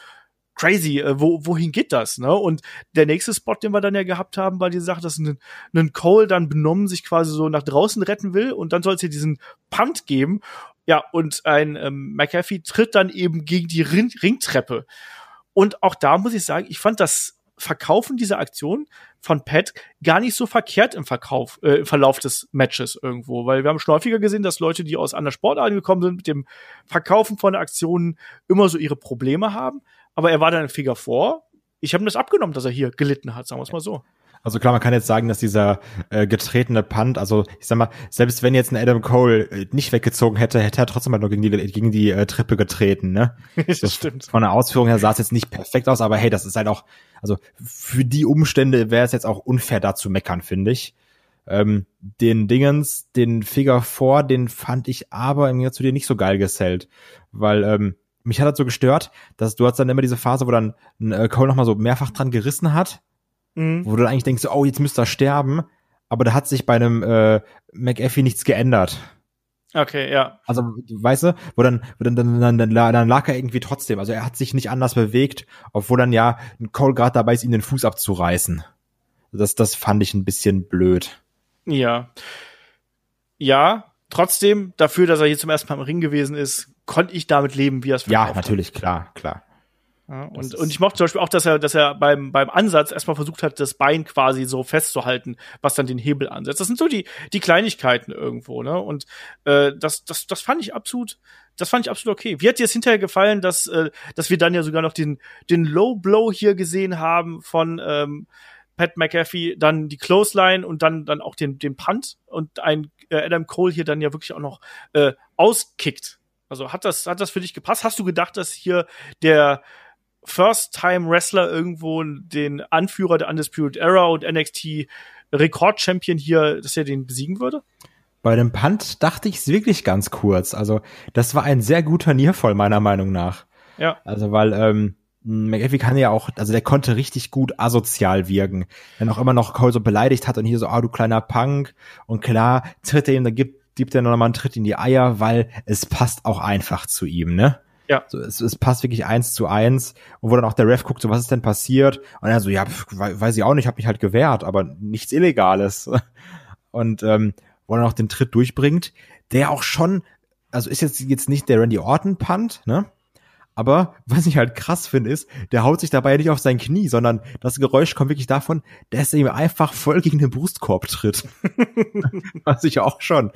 crazy, äh, wo, wohin geht das? Ne? Und der nächste Spot, den wir dann ja gehabt haben, war die Sache, dass ein, ein Cole dann benommen sich quasi so nach draußen retten will und dann soll es hier diesen Punt geben. Ja, und ein ähm, McAfee tritt dann eben gegen die Ring Ringtreppe. Und auch da muss ich sagen, ich fand das Verkaufen dieser Aktion von Pat gar nicht so verkehrt im Verkauf, äh, im Verlauf des Matches irgendwo, weil wir haben schon häufiger gesehen, dass Leute, die aus anderen Sportarten gekommen sind, mit dem Verkaufen von Aktionen immer so ihre Probleme haben. Aber er war dann in Figure 4. Ich habe ihm das abgenommen, dass er hier gelitten hat, sagen wir es mal so. Also klar, man kann jetzt sagen, dass dieser äh, getretene Punt, also ich sag mal, selbst wenn jetzt ein Adam Cole äh, nicht weggezogen hätte, hätte er trotzdem halt noch gegen die, gegen die äh, Trippe getreten, ne? das Das- stimmt. Von der Ausführung her sah es jetzt nicht perfekt aus, aber hey, das ist halt auch, also für die Umstände wäre es jetzt auch unfair da zu meckern, finde ich. Ähm, den Dingens, den Figure 4, den fand ich aber im Gegensatz zu dir nicht so geil gesellt, weil ähm, mich hat das so gestört, dass du hast dann immer diese Phase, wo dann äh, Cole nochmal so mehrfach dran gerissen hat Mhm. wo du dann eigentlich denkst, oh, jetzt müsste er sterben, aber da hat sich bei einem äh, McAfee nichts geändert. Okay, ja. Also, weißt du, wo dann, wo dann, dann, dann, dann, dann lag er irgendwie trotzdem. Also er hat sich nicht anders bewegt, obwohl dann ja Cole gerade dabei ist, ihm den Fuß abzureißen. Das, das fand ich ein bisschen blöd. Ja. Ja, trotzdem, dafür, dass er hier zum ersten Mal im Ring gewesen ist, konnte ich damit leben, wie er es Ja, verkauft hat. natürlich, klar, klar. Ja, und, und ich mochte zum Beispiel auch, dass er, dass er beim, beim Ansatz erstmal versucht hat, das Bein quasi so festzuhalten, was dann den Hebel ansetzt. Das sind so die, die Kleinigkeiten irgendwo, ne? Und äh, das, das, das fand ich absolut, das fand ich absolut okay. Wie hat dir es hinterher gefallen, dass, äh, dass wir dann ja sogar noch den, den Low Blow hier gesehen haben von ähm, Pat McAfee, dann die Clothesline und dann, dann auch den, den Punt und ein äh, Adam Cole hier dann ja wirklich auch noch äh, auskickt. Also hat das, hat das für dich gepasst? Hast du gedacht, dass hier der First-Time-Wrestler irgendwo den Anführer der Undisputed Era und NXT Rekord-Champion hier, dass er den besiegen würde? Bei dem Punt dachte ich es wirklich ganz kurz. Also, das war ein sehr guter Niervoll, meiner Meinung nach. Ja. Also, weil ähm, McAfee kann ja auch, also der konnte richtig gut asozial wirken. Wenn auch immer noch Cole so beleidigt hat und hier so, ah, du kleiner Punk. Und klar, tritt er ihm, dann gibt, gibt er noch mal einen Tritt in die Eier, weil es passt auch einfach zu ihm, ne? Ja. So, es, es passt wirklich eins zu eins. Und wo dann auch der Ref guckt, so, was ist denn passiert? Und er so, ja, pf, wei- weiß ich auch nicht, hab mich halt gewehrt, aber nichts Illegales. Und ähm, wo er noch den Tritt durchbringt, der auch schon, also ist jetzt, jetzt nicht der Randy Orton Punt, ne? Aber was ich halt krass finde, ist, der haut sich dabei nicht auf sein Knie, sondern das Geräusch kommt wirklich davon, dass er ihm einfach voll gegen den Brustkorb tritt. was ich auch schon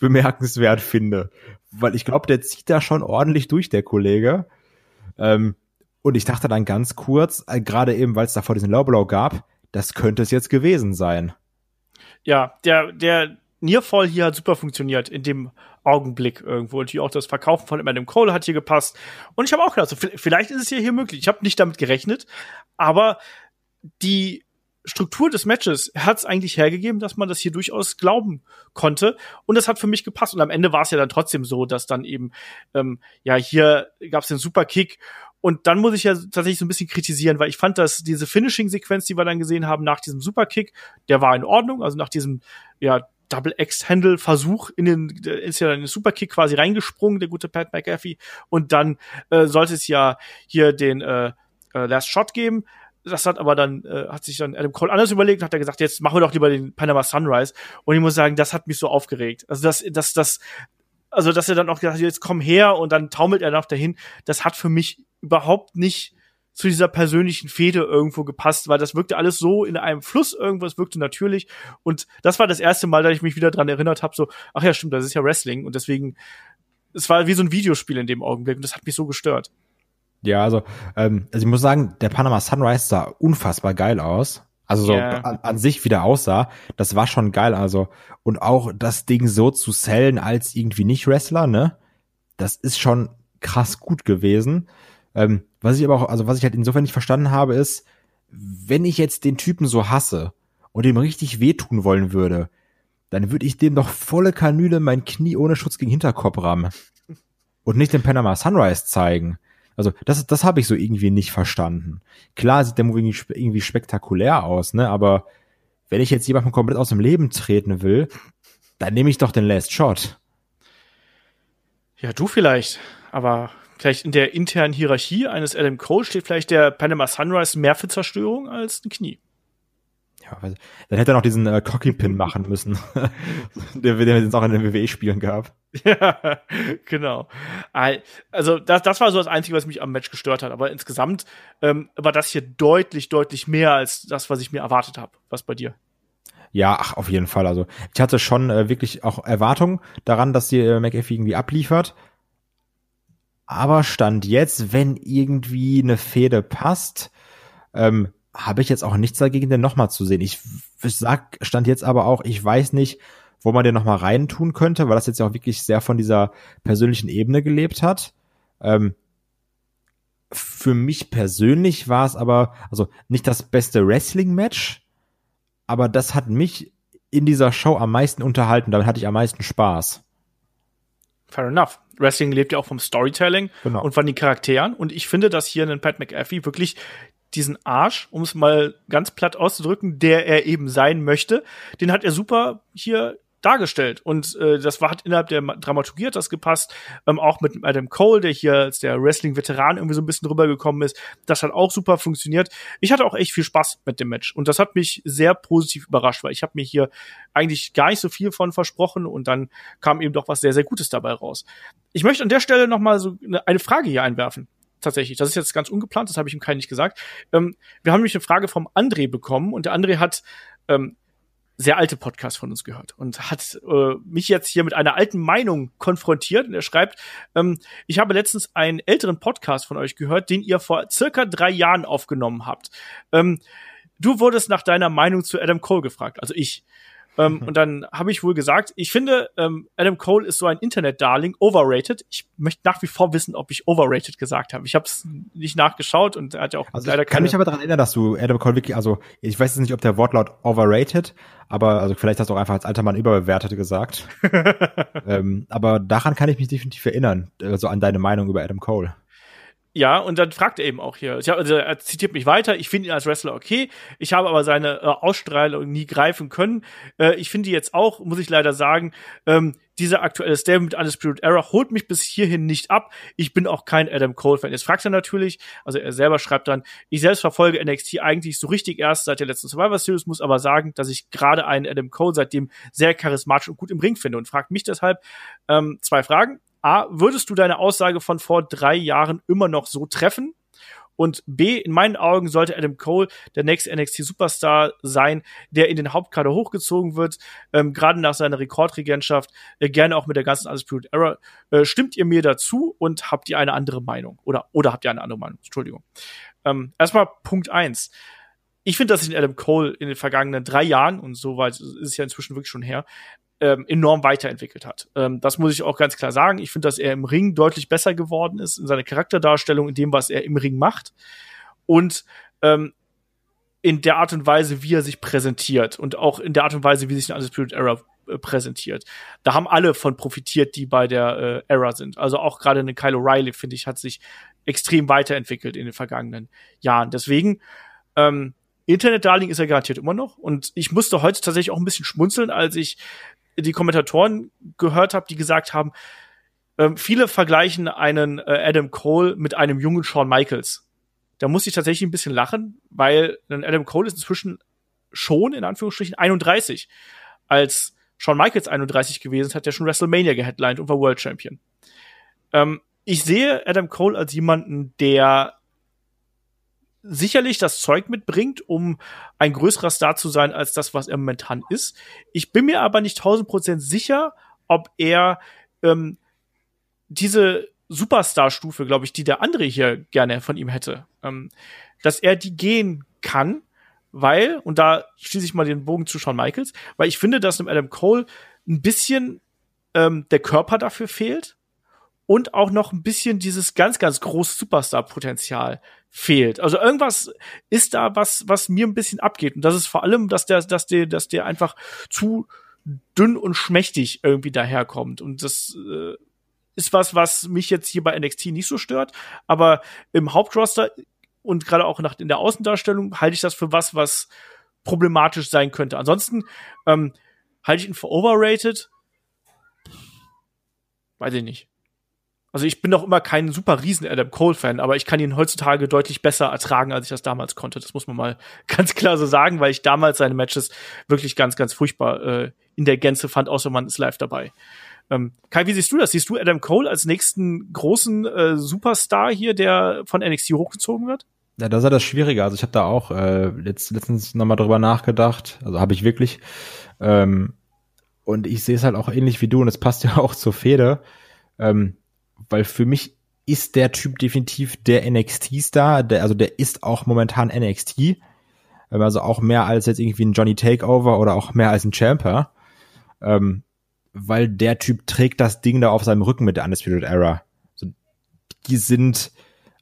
bemerkenswert finde. Weil ich glaube, der zieht da schon ordentlich durch, der Kollege. Ähm, und ich dachte dann ganz kurz, äh, gerade eben, weil es davor diesen Blow gab, das könnte es jetzt gewesen sein. Ja, der, der Nearfall hier hat super funktioniert in dem Augenblick irgendwo. Und hier auch das Verkaufen von Adam Cole hat hier gepasst. Und ich habe auch gedacht, so, vi- vielleicht ist es hier, hier möglich. Ich habe nicht damit gerechnet, aber die Struktur des Matches hat es eigentlich hergegeben, dass man das hier durchaus glauben konnte. Und das hat für mich gepasst. Und am Ende war es ja dann trotzdem so, dass dann eben, ähm, ja, hier gab es den Superkick. Und dann muss ich ja tatsächlich so ein bisschen kritisieren, weil ich fand, dass diese Finishing-Sequenz, die wir dann gesehen haben nach diesem Superkick, der war in Ordnung. Also nach diesem, ja, Double X-Handle-Versuch in den, der ist ja in den Superkick quasi reingesprungen, der gute Pat McAfee. Und dann äh, sollte es ja hier den äh, äh, Last Shot geben. Das hat aber dann, äh, hat sich dann Adam Cole anders überlegt und hat er gesagt, jetzt machen wir doch lieber den Panama Sunrise. Und ich muss sagen, das hat mich so aufgeregt. Also das, das, das, also dass er dann auch gesagt hat, jetzt komm her und dann taumelt er noch dahin. Das hat für mich überhaupt nicht zu dieser persönlichen Fehde irgendwo gepasst, weil das wirkte alles so in einem Fluss irgendwo, es wirkte natürlich. Und das war das erste Mal, dass ich mich wieder dran erinnert habe, so, ach ja, stimmt, das ist ja Wrestling. Und deswegen, es war wie so ein Videospiel in dem Augenblick und das hat mich so gestört. Ja, also, ähm, also ich muss sagen, der Panama Sunrise sah unfassbar geil aus. Also so Ja. an, an sich wieder aussah, das war schon geil. Also und auch das Ding so zu sellen als irgendwie nicht Wrestler, ne? Das ist schon krass gut gewesen. Ähm, was ich aber auch, also was ich halt insofern nicht verstanden habe, ist, wenn ich jetzt den Typen so hasse und ihm richtig wehtun wollen würde, dann würde ich dem doch volle Kanüle mein Knie ohne Schutz gegen Hinterkopf rammen und nicht den Panama Sunrise zeigen. Also das, das habe ich so irgendwie nicht verstanden. Klar sieht der Move irgendwie, spe- irgendwie spektakulär aus, ne? Aber wenn ich jetzt jemanden komplett aus dem Leben treten will, dann nehme ich doch den Last Shot. Ja, du vielleicht, aber vielleicht in der internen Hierarchie eines Adam Cole steht vielleicht der Panama Sunrise mehr für Zerstörung als ein Knie. Ja, weiß- dann hätte er noch diesen äh, Cocky-Pin machen müssen, der, der jetzt auch in den WWE-Spielen gab. Ja, genau. Al- Also das, das war so das Einzige, was mich am Match gestört hat. Aber insgesamt ähm, war das hier deutlich, deutlich mehr als das, was ich mir erwartet habe. Was bei dir? Ja, ach, auf jeden Fall. Also ich hatte schon äh, wirklich auch Erwartungen daran, dass die äh, McAfee irgendwie abliefert. Aber stand jetzt, wenn irgendwie eine Fehde passt, ähm, habe ich jetzt auch nichts dagegen, den nochmal zu sehen. Ich sag, stand jetzt aber auch, ich weiß nicht, wo man den nochmal reintun könnte, weil das jetzt ja auch wirklich sehr von dieser persönlichen Ebene gelebt hat. Ähm, für mich persönlich war es aber, also nicht das beste Wrestling-Match, aber das hat mich in dieser Show am meisten unterhalten. Damit hatte ich am meisten Spaß. Fair enough. Wrestling lebt ja auch vom Storytelling Genau. und von den Charakteren. Und ich finde, dass hier ein Pat McAfee wirklich diesen Arsch, um es mal ganz platt auszudrücken, der er eben sein möchte, den hat er super hier dargestellt. Und äh, das war hat innerhalb der Dramaturgie hat das gepasst. Ähm, auch mit Adam Cole, der hier als der Wrestling-Veteran irgendwie so ein bisschen rübergekommen ist. Das hat auch super funktioniert. Ich hatte auch echt viel Spaß mit dem Match. Und das hat mich sehr positiv überrascht, weil ich habe mir hier eigentlich gar nicht so viel von versprochen und dann kam eben doch was sehr, sehr Gutes dabei raus. Ich möchte an der Stelle noch mal so eine, eine Frage hier einwerfen tatsächlich. Das ist jetzt ganz ungeplant, das habe ich ihm keinen nicht gesagt. Ähm, wir haben nämlich eine Frage vom André bekommen und der André hat ähm, sehr alte Podcasts von uns gehört und hat äh, mich jetzt hier mit einer alten Meinung konfrontiert und er schreibt, ähm, ich habe letztens einen älteren Podcast von euch gehört, den ihr vor circa drei Jahren aufgenommen habt. Ähm, du wurdest nach deiner Meinung zu Adam Cole gefragt, also ich. Ähm, und dann habe ich wohl gesagt, ich finde, ähm, Adam Cole ist so ein Internet-Darling, overrated. Ich möchte nach wie vor wissen, ob ich overrated gesagt habe. Ich habe es nicht nachgeschaut und er hat ja auch Also leider ich kann mich aber daran erinnern, dass du Adam Cole wirklich, also ich weiß jetzt nicht, ob der Wortlaut overrated, aber also vielleicht hast du auch einfach als alter Mann überbewertet gesagt. ähm, aber daran kann ich mich definitiv erinnern, also an deine Meinung über Adam Cole. Ja, und dann fragt er eben auch hier. Hab, also er zitiert mich weiter. Ich finde ihn als Wrestler okay. Ich habe aber seine äh, Ausstrahlung nie greifen können. Äh, ich finde jetzt auch, muss ich leider sagen, ähm, dieser aktuelle Stable mit Undisputed Era holt mich bis hierhin nicht ab. Ich bin auch kein Adam Cole-Fan. Jetzt fragt er natürlich, also er selber schreibt dann, ich selbst verfolge NXT eigentlich so richtig erst seit der letzten Survivor Series, muss aber sagen, dass ich gerade einen Adam Cole seitdem sehr charismatisch und gut im Ring finde und fragt mich deshalb ähm, zwei Fragen. A, würdest du deine Aussage von vor drei Jahren immer noch so treffen? Und B, in meinen Augen sollte Adam Cole der nächste NXT Superstar sein, der in den Hauptkader hochgezogen wird, ähm, gerade nach seiner Rekordregentschaft, äh, gerne auch mit der ganzen Undisputed Era. Äh, stimmt ihr mir dazu und habt ihr eine andere Meinung? Oder, oder habt ihr eine andere Meinung? Entschuldigung. Ähm, erstmal Punkt eins. Ich finde, dass sich Adam Cole in den vergangenen drei Jahren, und so weit ist es ja inzwischen wirklich schon her, ähm, enorm weiterentwickelt hat. Ähm, das muss ich auch ganz klar sagen. Ich finde, dass er im Ring deutlich besser geworden ist in seiner Charakterdarstellung, in dem, was er im Ring macht und ähm, in der Art und Weise, wie er sich präsentiert und auch in der Art und Weise, wie sich eine Undisputed Era äh, präsentiert. Da haben alle von profitiert, die bei der äh, Era sind. Also auch gerade eine Kyle O'Reilly, finde ich, hat sich extrem weiterentwickelt in den vergangenen Jahren. Deswegen ähm, Internet-Darling ist er garantiert immer noch. Und ich musste heute tatsächlich auch ein bisschen schmunzeln, als ich die Kommentatoren gehört habe, die gesagt haben, ähm, viele vergleichen einen äh, Adam Cole mit einem jungen Shawn Michaels. Da muss ich tatsächlich ein bisschen lachen, weil Adam Cole ist inzwischen schon, in Anführungsstrichen, 31. Als Shawn Michaels 31 gewesen ist, hat er schon WrestleMania geheadlined und war World Champion. Ähm, ich sehe Adam Cole als jemanden, der sicherlich das Zeug mitbringt, um ein größerer Star zu sein als das, was er momentan ist. Ich bin mir aber nicht 1000% sicher, ob er ähm, diese Superstar-Stufe, glaube ich, die der andere hier gerne von ihm hätte, ähm, dass er die gehen kann, weil, und da schließe ich mal den Bogen zu Shawn Michaels, weil ich finde, dass dem Adam Cole ein bisschen ähm, der Körper dafür fehlt und auch noch ein bisschen dieses ganz, ganz große Superstar-Potenzial fehlt. Also irgendwas ist da, was, was mir ein bisschen abgeht. Und das ist vor allem, dass der, dass der, dass der einfach zu dünn und schmächtig irgendwie daherkommt. Und das äh, ist was, was mich jetzt hier bei NXT nicht so stört. Aber im Hauptroster und gerade auch nach, in der Außendarstellung halte ich das für was, was problematisch sein könnte. Ansonsten ähm, halte ich ihn für overrated. Weiß ich nicht. Also ich bin doch immer kein super riesen Adam Cole Fan, aber ich kann ihn heutzutage deutlich besser ertragen, als ich das damals konnte. Das muss man mal ganz klar so sagen, weil ich damals seine Matches wirklich ganz, ganz furchtbar äh, in der Gänze fand, außer man ist live dabei. Ähm, Kai, wie siehst du das? Siehst du Adam Cole als nächsten großen äh, Superstar hier, der von NXT hochgezogen wird? Ja, ist ja das Schwierige. Also ich habe da auch äh, letzt, letztens nochmal drüber nachgedacht. Also habe ich wirklich. Ähm, und ich sehe es halt auch ähnlich wie du und es passt ja auch zur Feder. Ähm, weil für mich ist der Typ definitiv der NXT-Star, der, also der ist auch momentan NXT. Ähm, also auch mehr als jetzt irgendwie ein Johnny Takeover oder auch mehr als ein Champer. Ähm, weil der Typ trägt das Ding da auf seinem Rücken mit der Undisputed Era. Also die sind,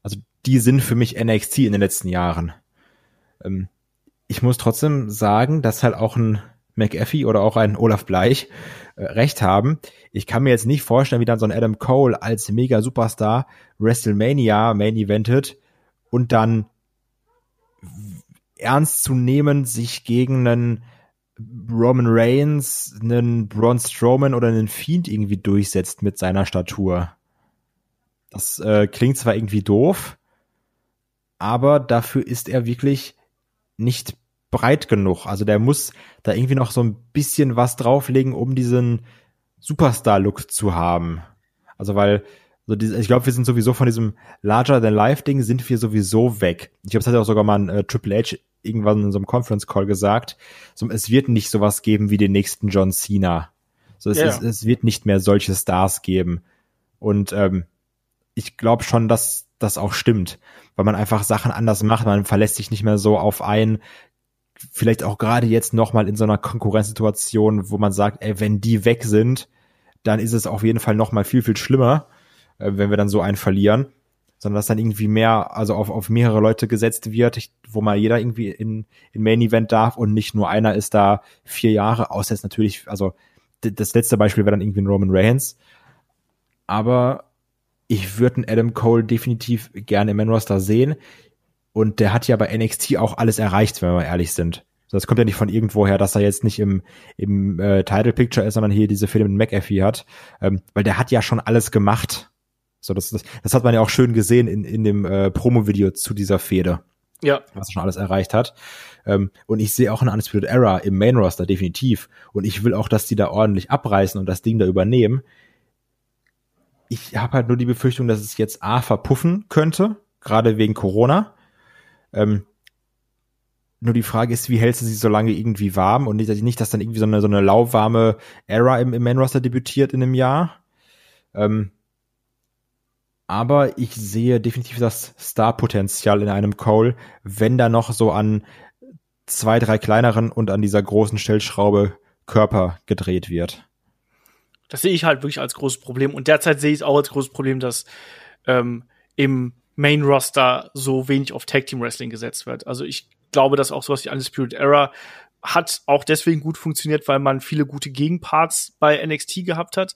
also die sind für mich NXT in den letzten Jahren. Ähm, ich muss trotzdem sagen, dass halt auch ein McAfee oder auch ein Olaf Bleich äh, recht haben. Ich kann mir jetzt nicht vorstellen, wie dann so ein Adam Cole als mega Superstar WrestleMania Main Eventet und dann ernst zu nehmen sich gegen einen Roman Reigns, einen Braun Strowman oder einen Fiend irgendwie durchsetzt mit seiner Statur. Das äh, klingt zwar irgendwie doof, aber dafür ist er wirklich nicht breit genug. Also der muss da irgendwie noch so ein bisschen was drauflegen, um diesen Superstar-Look zu haben. Also weil so diese, ich glaube, wir sind sowieso von diesem Larger than Life Ding sind wir sowieso weg. Ich glaube, es hat ja auch sogar mal ein äh, Triple H irgendwann in so einem Conference Call gesagt. So, es wird nicht sowas geben wie den nächsten John Cena. So, es, ja. es, es wird nicht mehr solche Stars geben. Und ähm, ich glaube schon, dass das auch stimmt, weil man einfach Sachen anders macht. Man verlässt sich nicht mehr so auf ein, vielleicht auch gerade jetzt nochmal in so einer Konkurrenzsituation, wo man sagt, ey, wenn die weg sind, dann ist es auf jeden Fall nochmal viel, viel schlimmer, äh, wenn wir dann so einen verlieren. Sondern dass dann irgendwie mehr, also auf, auf mehrere Leute gesetzt wird, wo mal jeder irgendwie in, in Main Event darf und nicht nur einer ist da vier Jahre, außer jetzt natürlich, also das letzte Beispiel wäre dann irgendwie ein Roman Reigns. Aber ich würde einen Adam Cole definitiv gerne im Man Roster sehen. Und der hat ja bei NXT auch alles erreicht, wenn wir ehrlich sind. Das kommt ja nicht von irgendwoher, dass er jetzt nicht im, im äh, Title Picture ist, sondern hier diese Filme mit McAfee hat. Ähm, weil der hat ja schon alles gemacht. So, das, das, das hat man ja auch schön gesehen in, in dem äh, Promo-Video zu dieser Fehde. Ja. Was er schon alles erreicht hat. Ähm, und ich sehe auch eine Undisputed Era im Main Roster, definitiv. Und ich will auch, dass die da ordentlich abreißen und das Ding da übernehmen. Ich habe halt nur die Befürchtung, dass es jetzt A verpuffen könnte, gerade wegen Corona ähm, nur die Frage ist, wie hältst du sie so lange irgendwie warm und nicht, nicht dass dann irgendwie so eine, so eine lauwarme Era im, im Main Roster debütiert in einem Jahr. Ähm, aber ich sehe definitiv das Star-Potenzial in einem Cole, wenn da noch so an zwei, drei kleineren und an dieser großen Stellschraube Körper gedreht wird. Das sehe ich halt wirklich als großes Problem. Und derzeit sehe ich es auch als großes Problem, dass ähm, im Main Roster so wenig auf Tag Team Wrestling gesetzt wird. Also ich glaube, dass auch sowas wie Undisputed Era hat auch deswegen gut funktioniert, weil man viele gute Gegenparts bei NXT gehabt hat.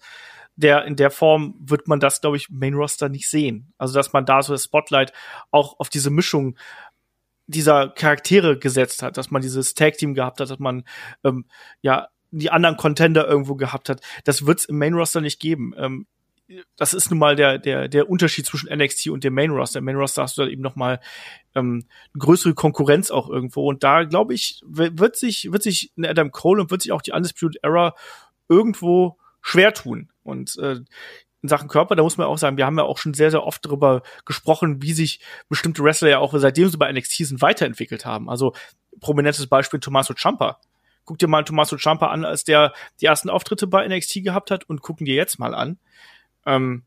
Der, in der Form wird man das, glaube ich, Main Roster nicht sehen. Also, dass man da so das Spotlight auch auf diese Mischung dieser Charaktere gesetzt hat, dass man dieses Tag Team gehabt hat, dass man, ähm, ja, die anderen Contender irgendwo gehabt hat. Das wird es im Main Roster nicht geben. Ähm, das ist nun mal der, der, der Unterschied zwischen NXT und dem Main Roster. Im Main Roster hast du dann eben noch mal ähm, größere Konkurrenz auch irgendwo. Und da, glaube ich, wird sich, wird sich Adam Cole und wird sich auch die Undisputed Era irgendwo schwer tun. Und äh, in Sachen Körper, da muss man auch sagen, wir haben ja auch schon sehr, sehr oft darüber gesprochen, wie sich bestimmte Wrestler ja auch seitdem sie bei NXT sind weiterentwickelt haben. Also prominentes Beispiel Tommaso Ciampa. Guck dir mal Tommaso Ciampa an, als der die ersten Auftritte bei NXT gehabt hat und gucken dir jetzt mal an. Ähm,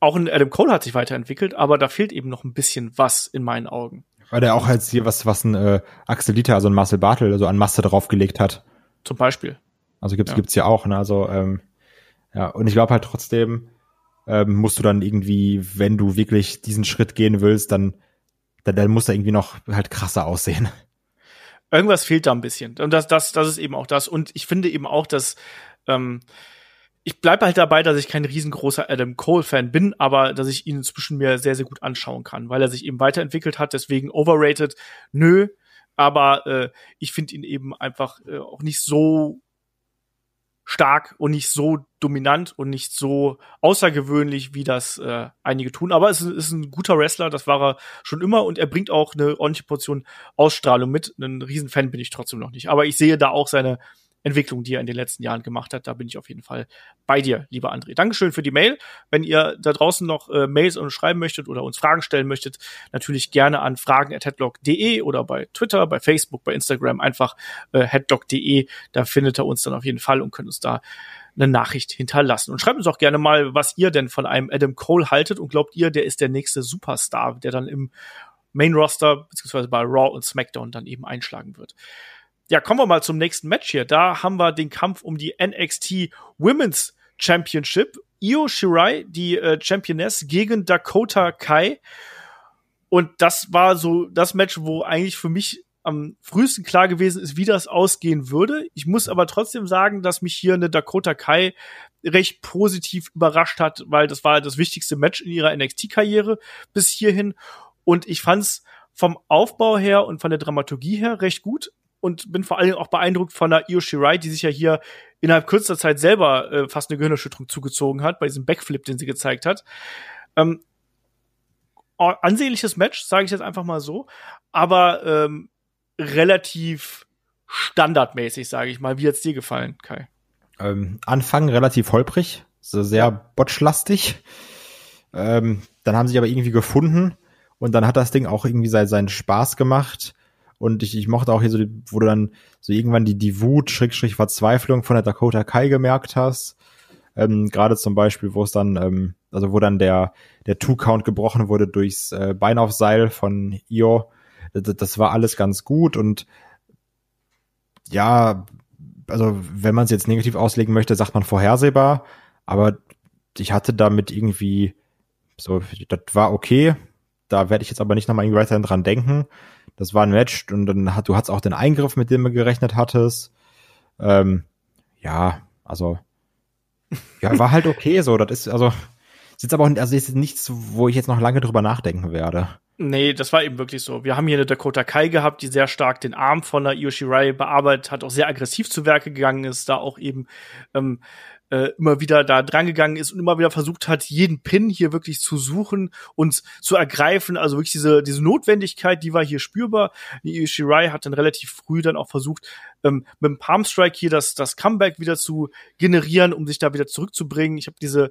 auch in Adam Cole hat sich weiterentwickelt, aber da fehlt eben noch ein bisschen was in meinen Augen. Weil der auch jetzt hier was, was ein äh, Axel Dieter, also ein Marcel Bartel, also an Masse draufgelegt hat. Zum Beispiel. Also gibt's, ja. gibt's ja auch, ne? Also, ähm, ja, und ich glaube halt trotzdem, ähm, musst du dann irgendwie, wenn du wirklich diesen Schritt gehen willst, dann, dann, dann muss er irgendwie noch halt krasser aussehen. Irgendwas fehlt da ein bisschen. Und das, das, das ist eben auch das. Und ich finde eben auch, dass ähm, ich bleibe halt dabei, dass ich kein riesengroßer Adam Cole-Fan bin, aber dass ich ihn inzwischen mir sehr, sehr gut anschauen kann, weil er sich eben weiterentwickelt hat, deswegen overrated, nö, aber äh, ich finde ihn eben einfach äh, auch nicht so stark und nicht so dominant und nicht so außergewöhnlich, wie das äh, einige tun. Aber es ist, ein guter Wrestler, das war er schon immer und er bringt auch eine ordentliche Portion Ausstrahlung mit. Ein Riesenfan bin ich trotzdem noch nicht. Aber ich sehe da auch seine Entwicklung, die er in den letzten Jahren gemacht hat. Da bin ich auf jeden Fall bei dir, lieber André. Dankeschön für die Mail. Wenn ihr da draußen noch äh, Mails uns schreiben möchtet oder uns Fragen stellen möchtet, natürlich gerne an fragen.headlock.de oder bei Twitter, bei Facebook, bei Instagram einfach äh, headlock.de. Da findet er uns dann auf jeden Fall und könnt uns da eine Nachricht hinterlassen. Und schreibt uns auch gerne mal, was ihr denn von einem Adam Cole haltet und glaubt ihr, der ist der nächste Superstar, der dann im Main Roster beziehungsweise bei Raw und SmackDown dann eben einschlagen wird. Ja, kommen wir mal zum nächsten Match hier. Da haben wir den Kampf um die NXT Women's Championship. Io Shirai, die äh, Championess, gegen Dakota Kai. Und das war so das Match, wo eigentlich für mich am frühesten klar gewesen ist, wie das ausgehen würde. Ich muss aber trotzdem sagen, dass mich hier eine Dakota Kai recht positiv überrascht hat, weil das war das wichtigste Match in ihrer NXT-Karriere bis hierhin. Und ich fand's vom Aufbau her und von der Dramaturgie her recht gut und bin vor allem auch beeindruckt von der Io Shirai, die sich ja hier innerhalb kürzester Zeit selber äh, fast eine Gehirnerschütterung zugezogen hat bei diesem Backflip, den sie gezeigt hat. Ähm, ansehnliches Match, sage ich jetzt einfach mal so, aber ähm, relativ standardmäßig, sage ich mal. Wie hat's dir gefallen, Kai? Ähm, Anfang relativ holprig, so sehr botschlastig. Ähm, dann haben sie aber irgendwie gefunden und dann hat das Ding auch irgendwie seinen Spaß gemacht. Und ich, ich mochte auch hier so, wo du dann so irgendwann die, die Wut, Schrägstrich Verzweiflung von der Dakota Kai gemerkt hast. Ähm, Gerade zum Beispiel, wo es dann, ähm, also wo dann der, der Two-Count gebrochen wurde durchs äh, Bein auf Seil von Io. Das, das war alles ganz gut und ja, also wenn man es jetzt negativ auslegen möchte, sagt man vorhersehbar, aber ich hatte damit irgendwie so, das war okay. Da werde ich jetzt aber nicht nochmal irgendwie weiterhin dran denken. Das war ein Match und dann hat, du hattest auch den Eingriff, mit dem du gerechnet hattest. Ähm, ja, also, ja, war halt okay so. Das ist, also, ist jetzt aber auch, also ist nichts, wo ich jetzt noch lange drüber nachdenken werde. Nee, das war eben wirklich so. Wir haben hier eine Dakota Kai gehabt, die sehr stark den Arm von der Io Shirai bearbeitet hat, auch sehr aggressiv zu Werke gegangen ist, da auch eben ähm, äh, immer wieder da drangegangen ist und immer wieder versucht hat, jeden Pin hier wirklich zu suchen und zu ergreifen. Also wirklich diese, diese Notwendigkeit, die war hier spürbar. Shirai hat dann relativ früh dann auch versucht, ähm, mit dem Palm Strike hier das, das Comeback wieder zu generieren, um sich da wieder zurückzubringen. Ich habe diese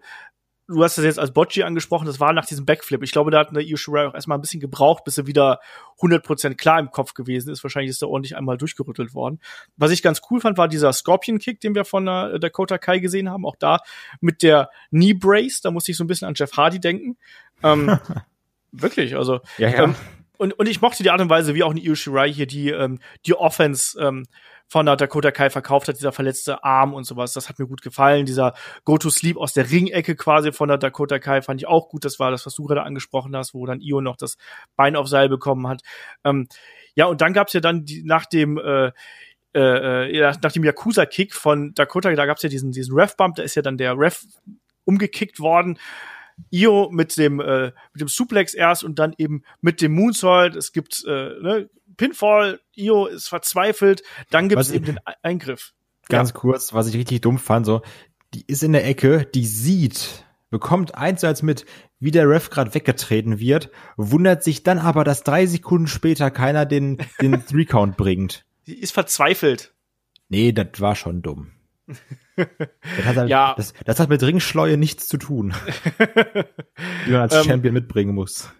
du hast das jetzt als Bocci angesprochen, das war nach diesem Backflip. Ich glaube, da hat eine Io Shirai auch erstmal ein bisschen gebraucht, bis er wieder 100% klar im Kopf gewesen ist. Wahrscheinlich ist er ordentlich einmal durchgerüttelt worden. Was ich ganz cool fand, war dieser Scorpion Kick, den wir von der Dakota Kai gesehen haben. Auch da mit der Knee Brace, da musste ich so ein bisschen an Jeff Hardy denken. Ähm, wirklich, also. Ja, ja. Ähm, und, und ich mochte die Art und Weise, wie auch eine Io Shirai hier die, ähm, die Offense ähm, von der Dakota Kai verkauft hat, dieser verletzte Arm und sowas. Das hat mir gut gefallen. Dieser Go-to-Sleep aus der Ringecke quasi von der Dakota Kai fand ich auch gut. Das war das, was du gerade angesprochen hast, wo dann Io noch das Bein auf Seil bekommen hat. Ähm, ja, und dann gab's ja dann die, nach dem äh, äh, nach dem Yakuza-Kick von Dakota, da gab's ja diesen, diesen Ref-Bump, da ist ja dann der Ref umgekickt worden. Io mit dem äh, mit dem Suplex erst und dann eben mit dem Moonsault. Es gibt äh, ne, Pinfall, Io ist verzweifelt, dann gibt es eben den Eingriff. Ganz ja. kurz, was ich richtig dumm fand, so, die ist in der Ecke, die sieht, bekommt eins zu eins mit, wie der Ref gerade weggetreten wird, wundert sich dann aber, dass drei Sekunden später keiner den, den Three-Count bringt. Die ist verzweifelt. Nee, das war schon dumm. das, hat halt, ja. das, das hat mit Ringschleue nichts zu tun, die man als ähm, Champion mitbringen muss.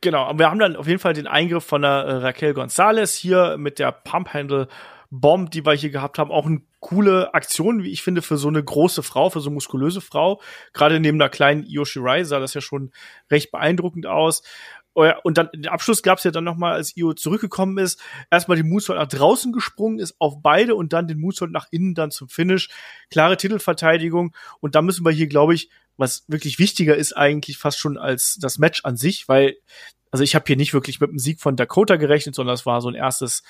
Genau, aber wir haben dann auf jeden Fall den Eingriff von der äh, Raquel Gonzalez hier mit der Pump Handle Bomb, die wir hier gehabt haben. Auch eine coole Aktion, wie ich finde, für so eine große Frau, für so eine muskulöse Frau. Gerade neben der kleinen Io Shirai sah das ja schon recht beeindruckend aus. Oh und dann den Abschluss gab es ja dann nochmal, als Io zurückgekommen ist, erstmal den Moonsault nach draußen gesprungen ist auf beide und dann den Moonsault nach innen dann zum Finish. Klare Titelverteidigung. Und da müssen wir hier, glaube ich, was wirklich wichtiger ist eigentlich fast schon als das Match an sich, weil, also ich habe hier nicht wirklich mit dem Sieg von Dakota gerechnet, sondern es war so ein erstes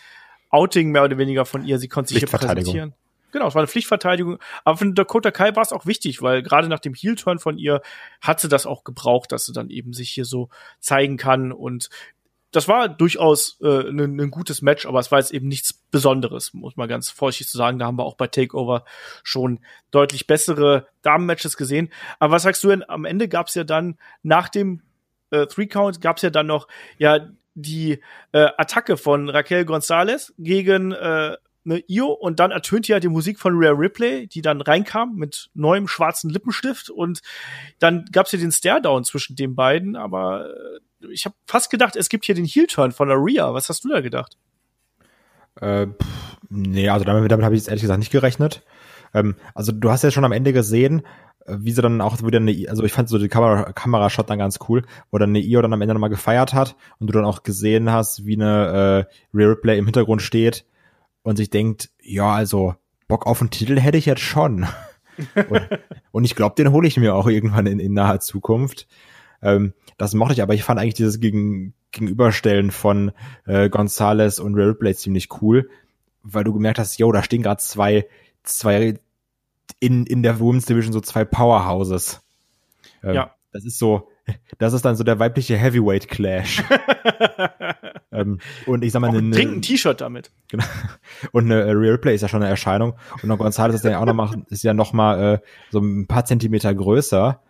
Outing mehr oder weniger von ihr. Sie konnte sich hier präsentieren. Genau, es war eine Pflichtverteidigung. Aber für Dakota Kai war es auch wichtig, weil gerade nach dem Heel-Turn von ihr hat sie das auch gebraucht, dass sie dann eben sich hier so zeigen kann. Und das war durchaus äh, ein, ein gutes Match, aber es war jetzt eben nichts Besonderes, muss man ganz vorsichtig zu sagen. Da haben wir auch bei Takeover schon deutlich bessere Damen-Matches gesehen. Aber was sagst du denn? Am Ende gab es ja dann nach dem äh, Three Count gab es ja dann noch ja die äh, Attacke von Raquel Gonzalez gegen äh, ne, Io, und dann ertönte ja die Musik von Rare Ripley, die dann reinkam mit neuem schwarzen Lippenstift und dann gab's ja den Stare-Down zwischen den beiden, aber äh, ich habe fast gedacht, es gibt hier den Heel-Turn von Aria. Was hast du da gedacht? Äh, pff, nee, also damit, damit habe ich jetzt ehrlich gesagt nicht gerechnet. Ähm, also du hast ja schon am Ende gesehen, äh, wie sie dann auch wieder eine, also ich fand so die Kamera, Kamerashot dann ganz cool, wo dann eine Io dann am Ende nochmal gefeiert hat und du dann auch gesehen hast, wie eine äh, Rear Replay im Hintergrund steht und sich denkt, ja, also Bock auf einen Titel hätte ich jetzt schon. und, und ich glaube, den hole ich mir auch irgendwann in, in naher Zukunft. Ähm, das mochte ich, aber ich fand eigentlich dieses Gegen, Gegenüberstellen von äh, Gonzales und Replay ziemlich cool, weil du gemerkt hast, yo, da stehen gerade zwei, zwei in, in der Women's Division so zwei Powerhouses. Ähm, Ja. Das ist so, das ist dann so der weibliche Heavyweight Clash. ähm, und ich sag mal, eine, trink ein T-Shirt damit. Genau. Und eine Real Play ist ja schon eine Erscheinung. Und noch González ist ja auch noch mal, ist ja noch mal äh, so ein paar Zentimeter größer.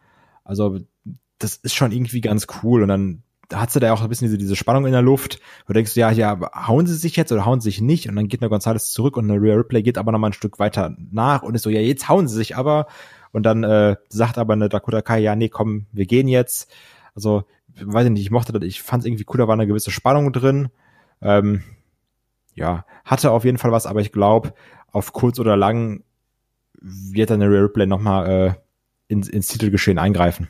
Also das ist schon irgendwie ganz cool. Und dann hat sie da auch ein bisschen diese, diese Spannung in der Luft. Wo du denkst, ja, ja, hauen sie sich jetzt oder hauen sie sich nicht? Und dann geht eine González zurück und eine Real Replay geht aber noch mal ein Stück weiter nach und ist so, ja, jetzt hauen sie sich aber. Und dann äh, sagt aber eine Dakota Kai, ja, nee, komm, wir gehen jetzt. Also, weiß ich nicht, ich mochte das, ich fand es irgendwie cool, da war eine gewisse Spannung drin. Ähm, ja, hatte auf jeden Fall was, aber ich glaube, auf kurz oder lang wird dann der Real Replay nochmal äh, ins, ins Titelgeschehen eingreifen.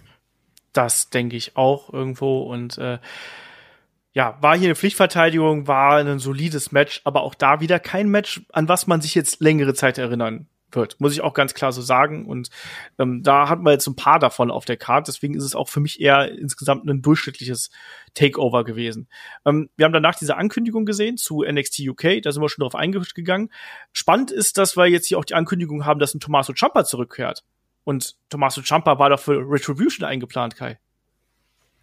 Das denke ich auch irgendwo und äh, ja, war hier eine Pflichtverteidigung, war ein solides Match, aber auch da wieder kein Match, an was man sich jetzt längere Zeit erinnern wird, muss ich auch ganz klar so sagen. Und ähm, da hatten wir jetzt ein paar davon auf der Karte, deswegen ist es auch für mich eher insgesamt ein durchschnittliches Takeover gewesen. Ähm, wir haben danach diese Ankündigung gesehen zu NXT UK, da sind wir schon drauf eingegangen. Spannend ist, dass wir jetzt hier auch die Ankündigung haben, dass ein Tommaso Ciampa zurückkehrt. Und Tommaso Ciampa war doch für Retribution eingeplant, Kai.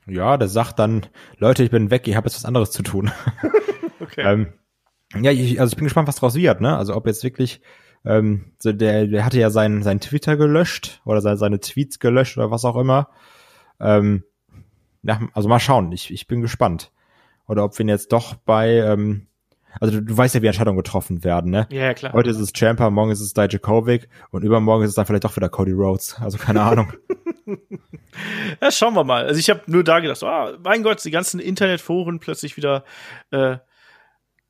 Ja, der sagt dann, Leute, ich bin weg, ich habe jetzt was anderes zu tun. Okay. ähm, ja, ich, also ich bin gespannt, was draus wird, ne? Also ob jetzt wirklich, ähm, so der, der hatte ja seinen sein Twitter gelöscht oder seine, seine Tweets gelöscht oder was auch immer. Ähm, ja, also mal schauen, ich, ich bin gespannt. Oder ob wir ihn jetzt doch bei, ähm, also du, du weißt ja, wie Entscheidungen getroffen werden, ne? ja, klar. Heute ist es Champa, morgen ist es Dijakovic und übermorgen ist es dann vielleicht doch wieder Cody Rhodes. Also keine Ahnung. Ja, schauen wir mal. Also ich habe nur da gedacht, ah, mein Gott, die ganzen Internetforen plötzlich wieder, äh,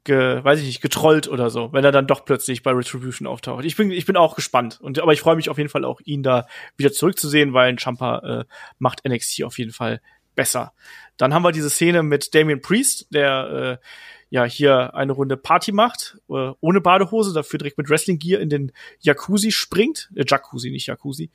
ge, weiß ich nicht, getrollt oder so, wenn er dann doch plötzlich bei Retribution auftaucht. Ich bin, ich bin auch gespannt. Und aber ich freue mich auf jeden Fall auch, ihn da wieder zurückzusehen, weil ein Champa äh, macht NXT auf jeden Fall besser. Dann haben wir diese Szene mit Damien Priest, der äh, ja hier eine Runde Party macht, äh, ohne Badehose, dafür direkt mit Wrestling Gear in den Jacuzzi springt, äh, Jacuzzi, nicht Jacuzzi.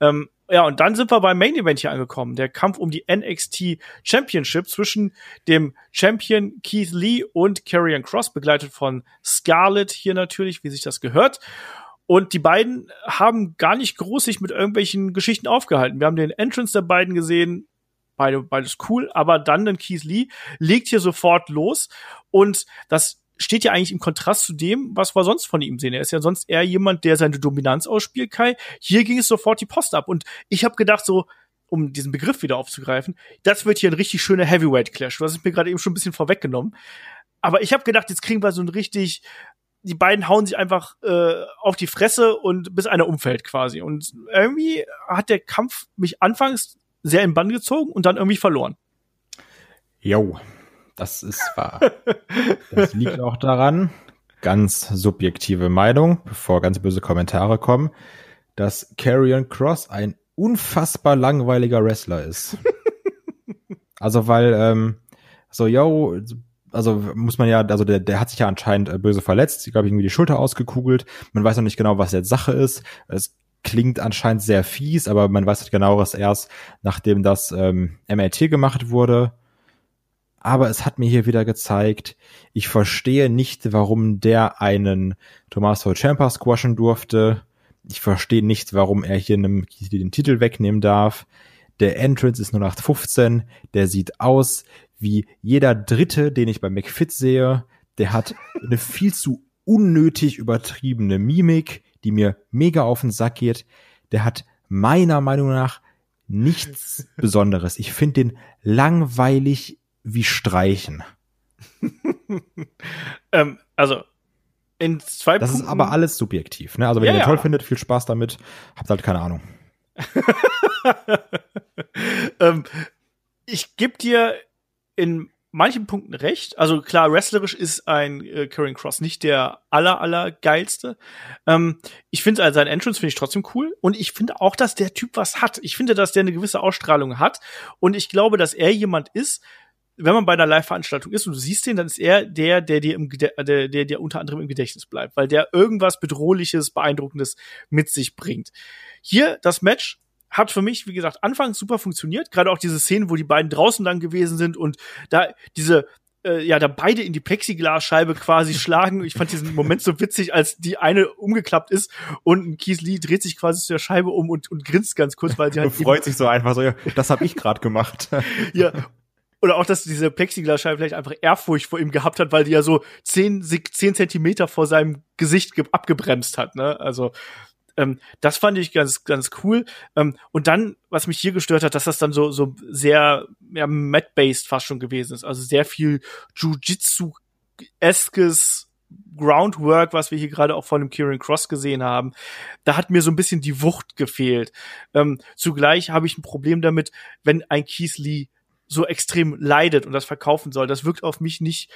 Ähm, ja, und dann sind wir beim Main Event hier angekommen, der Kampf um die NXT Championship zwischen dem Champion Keith Lee und Karrion Cross, begleitet von Scarlett hier natürlich, wie sich das gehört. Und die beiden haben gar nicht groß sich mit irgendwelchen Geschichten aufgehalten. Wir haben den Entrance der beiden gesehen, beide, beides cool, aber dann den Keith Lee legt hier sofort los und das steht ja eigentlich im Kontrast zu dem, was wir sonst von ihm sehen. Er ist ja sonst eher jemand, der seine Dominanz ausspielt, Kai. Hier ging es sofort die Post ab und ich habe gedacht so, um diesen Begriff wieder aufzugreifen, das wird hier ein richtig schöner Heavyweight Clash. Du hast es mir gerade eben schon ein bisschen vorweggenommen. Aber ich habe gedacht, jetzt kriegen wir so ein richtig die beiden hauen sich einfach äh, auf die Fresse und bis einer umfällt quasi. Und irgendwie hat der Kampf mich anfangs sehr in Bann gezogen und dann irgendwie verloren. Jo, das ist wahr. Das liegt auch daran, ganz subjektive Meinung, bevor ganz böse Kommentare kommen, dass Karrion Cross ein unfassbar langweiliger Wrestler ist. also weil, ähm, so, yo, also muss man ja, also der, der hat sich ja anscheinend äh, böse verletzt, ich glaube irgendwie die Schulter ausgekugelt. Man weiß noch nicht genau, was jetzt Sache ist. Es klingt anscheinend sehr fies, aber man weiß halt genaueres erst, nachdem das ähm, MRT gemacht wurde. Aber es hat mir hier wieder gezeigt, ich verstehe nicht, warum der einen Tommaso Ciampa squashen durfte. Ich verstehe nicht, warum er hier einem den Titel wegnehmen darf. Der Entrance ist nur nach 15. Der sieht aus wie jeder Dritte, den ich bei McFit sehe. Der hat eine viel zu unnötig übertriebene Mimik, die mir mega auf den Sack geht. Der hat meiner Meinung nach nichts Besonderes. Ich finde den langweilig wie Streichen. ähm, also in zwei Das Punkten, ist aber alles subjektiv. Ne? Also wenn Ja, ihr den ja. toll findet, viel Spaß damit. Habt halt keine Ahnung. ähm, ich gebe dir in manchen Punkten recht. Also klar, wrestlerisch ist ein äh, Karen Cross nicht der aller aller geilste. Ähm, ich finde also sein Entrance finde ich trotzdem cool und ich finde auch, dass der Typ was hat. Ich finde, dass der eine gewisse Ausstrahlung hat und ich glaube, dass er jemand ist. Wenn man bei einer Live-Veranstaltung ist und du siehst den, dann ist er der, der dir im Gede der, der dir unter anderem im Gedächtnis bleibt, weil der irgendwas bedrohliches, beeindruckendes mit sich bringt. Hier das Match hat für mich, wie gesagt, anfangs super funktioniert. Gerade auch diese Szenen, wo die beiden draußen dann gewesen sind und da diese äh, ja, da beide in die Plexiglasscheibe quasi schlagen. Ich fand diesen Moment so witzig, als die eine umgeklappt ist und ein Keith Lee dreht sich quasi zu der Scheibe um und, und grinst ganz kurz, weil sie halt freut sich so einfach so, ja, das habe ich gerade gemacht. ja. Oder auch, dass diese Plexiglasscheibe vielleicht einfach Ehrfurcht vor ihm gehabt hat, weil die ja so zehn, zehn Zentimeter vor seinem Gesicht ge- abgebremst hat, ne? Also, ähm, das fand ich ganz, ganz cool. Ähm, und dann, was mich hier gestört hat, dass das dann so, so sehr, ja, Mat-based fast schon gewesen ist. Also sehr viel Jiu-Jitsu-eskes Groundwork, was wir hier gerade auch von dem Kieran Cross gesehen haben. Da hat mir so ein bisschen die Wucht gefehlt. Ähm, zugleich habe ich ein Problem damit, wenn ein Keith Lee so extrem leidet und das verkaufen soll. Das wirkt auf mich nicht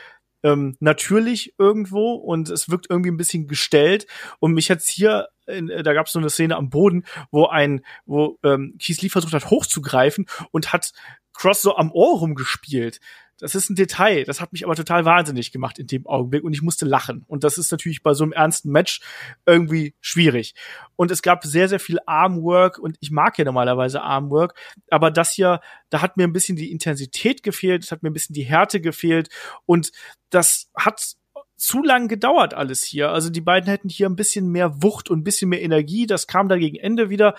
ähm, natürlich irgendwo und es wirkt irgendwie ein bisschen gestellt. Und mich jetzt hier, in, äh, da gab es so eine Szene am Boden, wo ein, wo ähm, Keith Lee versucht hat hochzugreifen und hat Cross so am Ohr rumgespielt. Das ist ein Detail, das hat mich aber total wahnsinnig gemacht in dem Augenblick und ich musste lachen. Und das ist natürlich bei so einem ernsten Match irgendwie schwierig. Und es gab sehr, sehr viel Armwork und ich mag ja normalerweise Armwork, aber das hier, da hat mir ein bisschen die Intensität gefehlt, es hat mir ein bisschen die Härte gefehlt und das hat zu lang gedauert alles hier. Also die beiden hätten hier ein bisschen mehr Wucht und ein bisschen mehr Energie. Das kam dann gegen Ende wieder.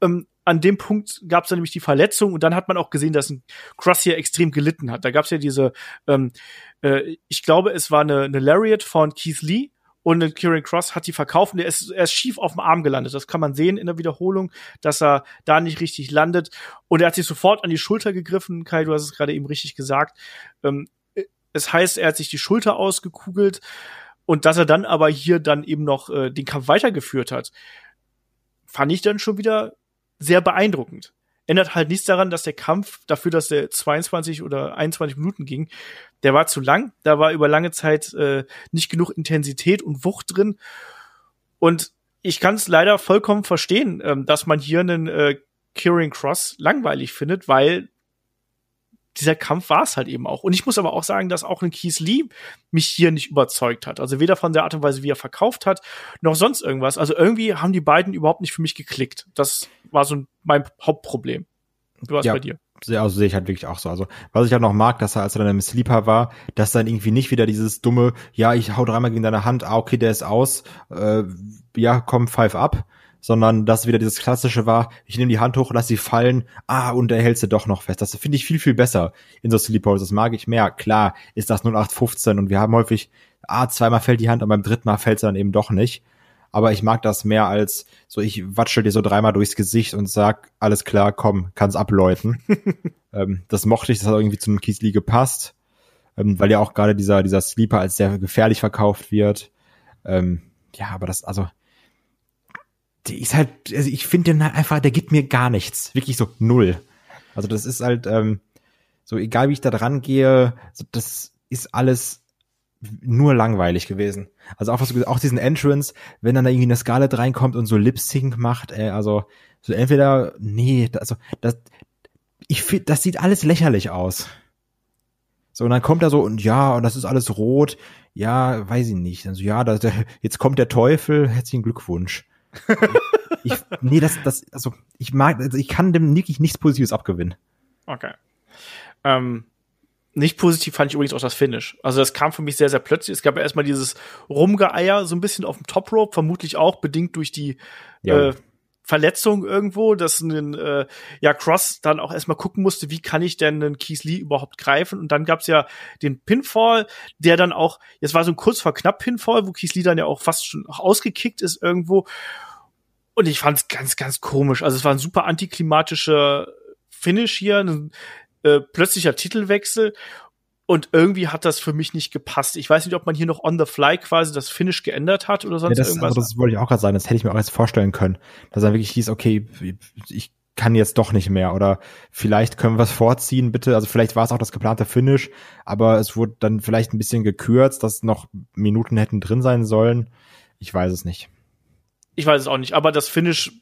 Ähm, an dem Punkt gab es dann nämlich die Verletzung und dann hat man auch gesehen, dass ein Cross hier extrem gelitten hat. Da gab es ja diese, ähm, äh, ich glaube, es war eine, eine Lariat von Keith Lee und Kieran Cross hat die verkauft und er ist, er ist schief auf dem Arm gelandet. Das kann man sehen in der Wiederholung, dass er da nicht richtig landet. Und er hat sich sofort an die Schulter gegriffen. Kai, du hast es gerade eben richtig gesagt. Ähm, es heißt, er hat sich die Schulter ausgekugelt und dass er dann aber hier dann eben noch äh, den Kampf weitergeführt hat, fand ich dann schon wieder sehr beeindruckend. Ändert halt nichts daran, dass der Kampf dafür, dass der 22 oder 21 Minuten ging, der war zu lang. Da war über lange Zeit äh, nicht genug Intensität und Wucht drin. Und ich kann es leider vollkommen verstehen, ähm, dass man hier einen äh, Kieran Cross langweilig findet, weil dieser Kampf war es halt eben auch. Und ich muss aber auch sagen, dass auch ein Keith Lee mich hier nicht überzeugt hat. Also weder von der Art und Weise, wie er verkauft hat, noch sonst irgendwas. Also irgendwie haben die beiden überhaupt nicht für mich geklickt. Das war so mein Hauptproblem. Du warst Ja. bei dir. Also sehe ich halt wirklich auch so. Also, was ich halt noch mag, dass er, als er dann im Sleeper war, dass dann irgendwie nicht wieder dieses dumme, ja, ich hau dreimal gegen deine Hand, ah, okay, der ist aus, äh, ja, komm, five up, sondern dass wieder dieses klassische war, ich nehme die Hand hoch, lass sie fallen, ah, und er hält sie doch noch fest. Das finde ich viel, viel besser in so Sleeper. Das mag ich mehr. Klar ist das 0815 und wir haben häufig, ah, zweimal fällt die Hand und beim dritten Mal fällt sie dann eben doch nicht. Aber ich mag das mehr als so, ich watschel dir so dreimal durchs Gesicht und sag, alles klar, komm, kann's abläuten. ähm, das mochte ich, das hat irgendwie zum Lee gepasst, ähm, weil ja auch gerade dieser, dieser Sleeper als sehr gefährlich verkauft wird. Ähm, ja, aber das, also, der ist halt, also ich finde den halt einfach, der gibt mir gar nichts. Wirklich so null. Also das ist halt, ähm, so egal wie ich da dran gehe, so, das ist alles nur langweilig gewesen. Also auch was du auch diesen Entrance, wenn dann da irgendwie eine Scarlett reinkommt und so Lip Sync macht, ey, also so entweder nee, da- also das ich finde, das sieht alles lächerlich aus. So und dann kommt er so und ja, und das ist alles rot. Ja, weiß ich nicht. Also ja, das, jetzt kommt der Teufel, herzlichen Glückwunsch. Ich nee, das das also ich mag also ich kann dem wirklich nichts positives abgewinnen. Okay. Ähm, nicht positiv fand ich übrigens auch das Finish. Also das kam für mich sehr, sehr plötzlich. Es gab ja erstmal dieses Rumgeeier so ein bisschen auf dem Top Rope, vermutlich auch bedingt durch die Ja. äh, Verletzung irgendwo, dass ein äh, ja Cross dann auch erstmal gucken musste, wie kann ich denn einen Keith Lee überhaupt greifen? Und dann gab's ja den Pinfall, der dann auch, jetzt war so ein kurz vor knapp Pinfall, wo Keith Lee dann ja auch fast schon auch ausgekickt ist irgendwo. Und ich fand's ganz, ganz komisch. Also es war ein super antiklimatischer Finish hier, ein äh, plötzlicher Titelwechsel. Und irgendwie hat das für mich nicht gepasst. Ich weiß nicht, ob man hier noch on the fly quasi das Finish geändert hat oder sonst ja, das, irgendwas. Also das wollte ich auch gerade sagen. Das hätte ich mir auch jetzt vorstellen können, dass er wirklich hieß, okay, ich kann jetzt doch nicht mehr oder vielleicht können wir es vorziehen, bitte. Also vielleicht war es auch das geplante Finish, aber es wurde dann vielleicht ein bisschen gekürzt, dass noch Minuten hätten drin sein sollen. Ich weiß es nicht. Ich weiß es auch nicht, aber das Finish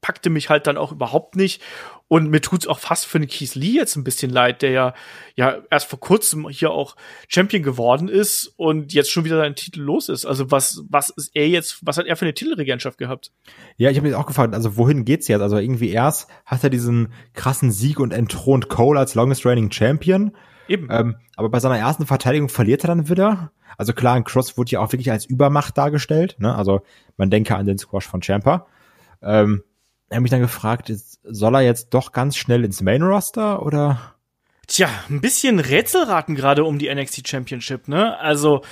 packte mich halt dann auch überhaupt nicht. Und mir tut's auch fast für den Keith Lee jetzt ein bisschen leid, der ja, ja erst vor kurzem hier auch Champion geworden ist und jetzt schon wieder seinen Titel los ist. Also was, was ist er jetzt, was hat er für eine Titelregentschaft gehabt? Ja, ich habe mich auch gefragt, also wohin geht's jetzt? Also irgendwie erst hat er diesen krassen Sieg und entthront Cole als longest reigning Champion. Eben. Ähm, aber bei seiner ersten Verteidigung verliert er dann wieder. Also klar, ein Cross wurde ja auch wirklich als Übermacht dargestellt. Ne? Also man denke an den Squash von Champa. Ähm, er hat mich dann gefragt, soll er jetzt doch ganz schnell ins Main Roster oder? Tja, ein bisschen Rätselraten gerade um die NXT Championship, ne? Also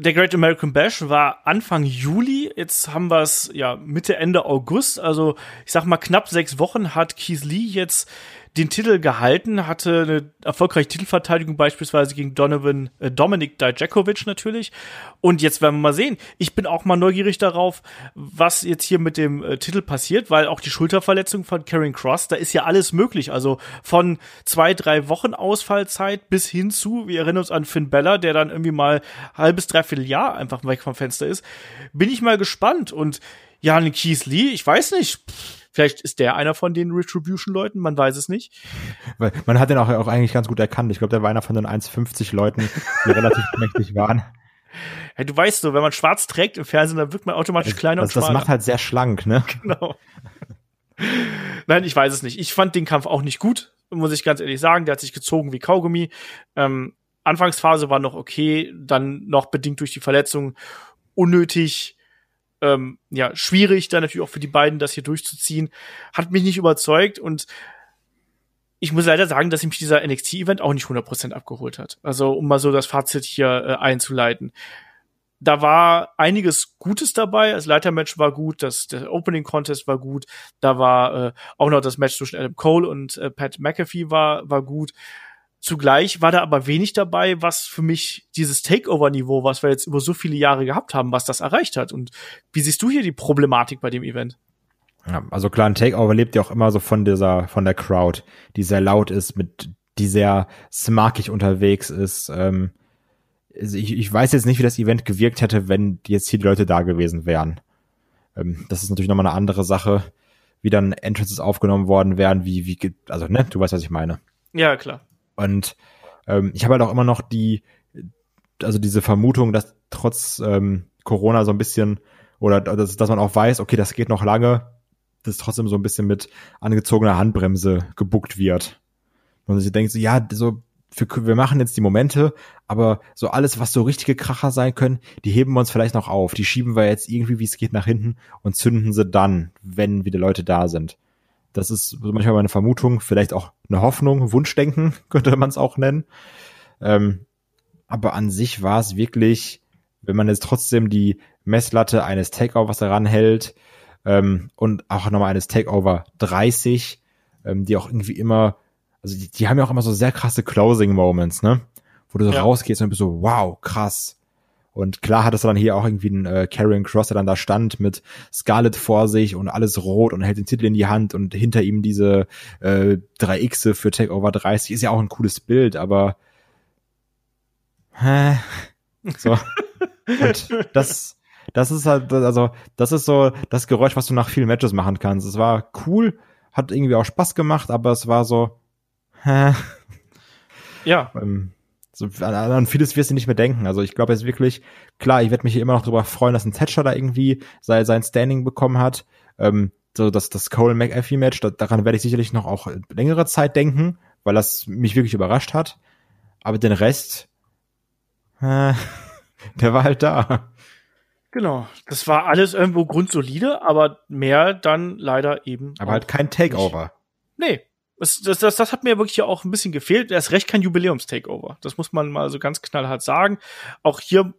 der Great American Bash war Anfang Juli, jetzt haben wir es ja Mitte Ende August, also ich sag mal knapp sechs Wochen hat Keith Lee jetzt den Titel gehalten, hatte eine erfolgreiche Titelverteidigung beispielsweise gegen Donovan, äh, Dominik Dijakovic natürlich. Und jetzt werden wir mal sehen. Ich bin auch mal neugierig darauf, was jetzt hier mit dem äh, Titel passiert, weil auch die Schulterverletzung von Karen Cross, da ist ja alles möglich. Also von zwei, drei Wochen Ausfallzeit bis hin zu, wir erinnern uns an Finn Bella, der dann irgendwie mal halbes, dreiviertel Jahr einfach weg vom Fenster ist. Bin ich mal gespannt. Und ja, einen Keith Lee, ich weiß nicht. Vielleicht ist der einer von den Retribution-Leuten, man weiß es nicht. Weil man hat den auch, auch eigentlich ganz gut erkannt. Ich glaube, der war einer von den 1,50 Leuten, die relativ mächtig waren. Hey, du weißt so, wenn man schwarz trägt im Fernsehen, dann wird man automatisch kleiner das, und schmaler. Das macht halt sehr schlank, ne? Genau. Nein, ich weiß es nicht. Ich fand den Kampf auch nicht gut, muss ich ganz ehrlich sagen. Der hat sich gezogen wie Kaugummi. Ähm, Anfangsphase war noch okay, dann noch bedingt durch die Verletzung unnötig ähm, ja, schwierig, dann natürlich auch für die beiden, das hier durchzuziehen. Hat mich nicht überzeugt und ich muss leider sagen, dass mich dieser NXT-Event auch nicht 100% abgeholt hat. Also, um mal so das Fazit hier äh, einzuleiten. Da war einiges Gutes dabei. Das Leitermatch war gut, das, der Opening Contest war gut. Da war äh, auch noch das Match zwischen Adam Cole und äh, Pat McAfee war, war gut. Zugleich war da aber wenig dabei, was für mich dieses Takeover-Niveau, was wir jetzt über so viele Jahre gehabt haben, was das erreicht hat. Und wie siehst du hier die Problematik bei dem Event? Ja, also klar, ein Takeover lebt ja auch immer so von dieser, von der Crowd, die sehr laut ist, mit, die sehr smarkig unterwegs ist. Ähm, also ich, ich weiß jetzt nicht, wie das Event gewirkt hätte, wenn jetzt hier die Leute da gewesen wären. Ähm, das ist natürlich nochmal eine andere Sache, wie dann Entrances aufgenommen worden wären, wie, wie, also, ne, du weißt, was ich meine. Ja, klar. Und ähm, ich habe halt auch immer noch die, also diese Vermutung, dass trotz ähm, Corona so ein bisschen oder dass, dass man auch weiß, okay, das geht noch lange, dass trotzdem so ein bisschen mit angezogener Handbremse gebuckt wird. Und sie denkt so, ja, so für, wir machen jetzt die Momente, aber so alles, was so richtige Kracher sein können, die heben wir uns vielleicht noch auf. Die schieben wir jetzt irgendwie, wie es geht, nach hinten und zünden sie dann, wenn wieder Leute da sind. Das ist manchmal meine Vermutung, vielleicht auch eine Hoffnung, Wunschdenken könnte man es auch nennen. Ähm, aber an sich war es wirklich, wenn man jetzt trotzdem die Messlatte eines Takeovers heranhält ähm, und auch nochmal eines Takeover 30, ähm, die auch irgendwie immer, also die, die haben ja auch immer so sehr krasse Closing Moments, ne? Wo du so ja. rausgehst und bist so, wow, krass. Und klar hat es dann hier auch irgendwie einen äh, Karrion Cross, der dann da stand mit Scarlet vor sich und alles rot und hält den Titel in die Hand und hinter ihm diese äh, 3 X für Takeover 30. Ist ja auch ein cooles Bild, aber hä? so. und das, das ist halt, also, das ist so das Geräusch, was du nach vielen Matches machen kannst. Es war cool, hat irgendwie auch Spaß gemacht, aber es war so, hä? Ja. Ähm, so, an, an vieles wirst du nicht mehr denken. Also ich glaube jetzt wirklich, klar, ich werde mich hier immer noch darüber freuen, dass ein Thatcher da irgendwie sein, sein Standing bekommen hat. Ähm, so dass das Cole McAfee Match, da, daran werde ich sicherlich noch auch längere Zeit denken, weil das mich wirklich überrascht hat. Aber den Rest, äh, der war halt da. Genau, das war alles irgendwo grundsolide, aber mehr dann leider eben. Aber halt kein Takeover. Nicht. Nee, das, das, das, das hat mir wirklich auch ein bisschen gefehlt. Erst recht kein Jubiläums-Takeover. Das muss man mal so ganz knallhart sagen. Auch hier,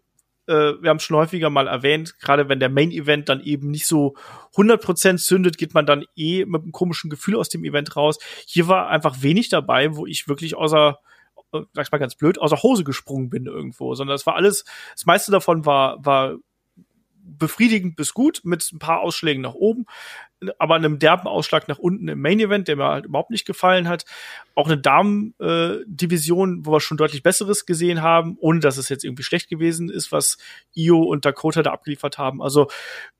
äh, wir haben schon häufiger mal erwähnt, gerade wenn der Main-Event dann eben nicht so 100% zündet, geht man dann eh mit einem komischen Gefühl aus dem Event raus. Hier war einfach wenig dabei, wo ich wirklich außer äh, sag ich mal ganz blöd, aus der Hose gesprungen bin irgendwo, sondern es war alles, das meiste davon war, war befriedigend bis gut mit ein paar Ausschlägen nach oben, aber einem derben Ausschlag nach unten im Main Event, der mir halt überhaupt nicht gefallen hat. Auch eine Damen-Division, äh, wo wir schon deutlich Besseres gesehen haben, ohne dass es jetzt irgendwie schlecht gewesen ist, was Io und Dakota da abgeliefert haben. Also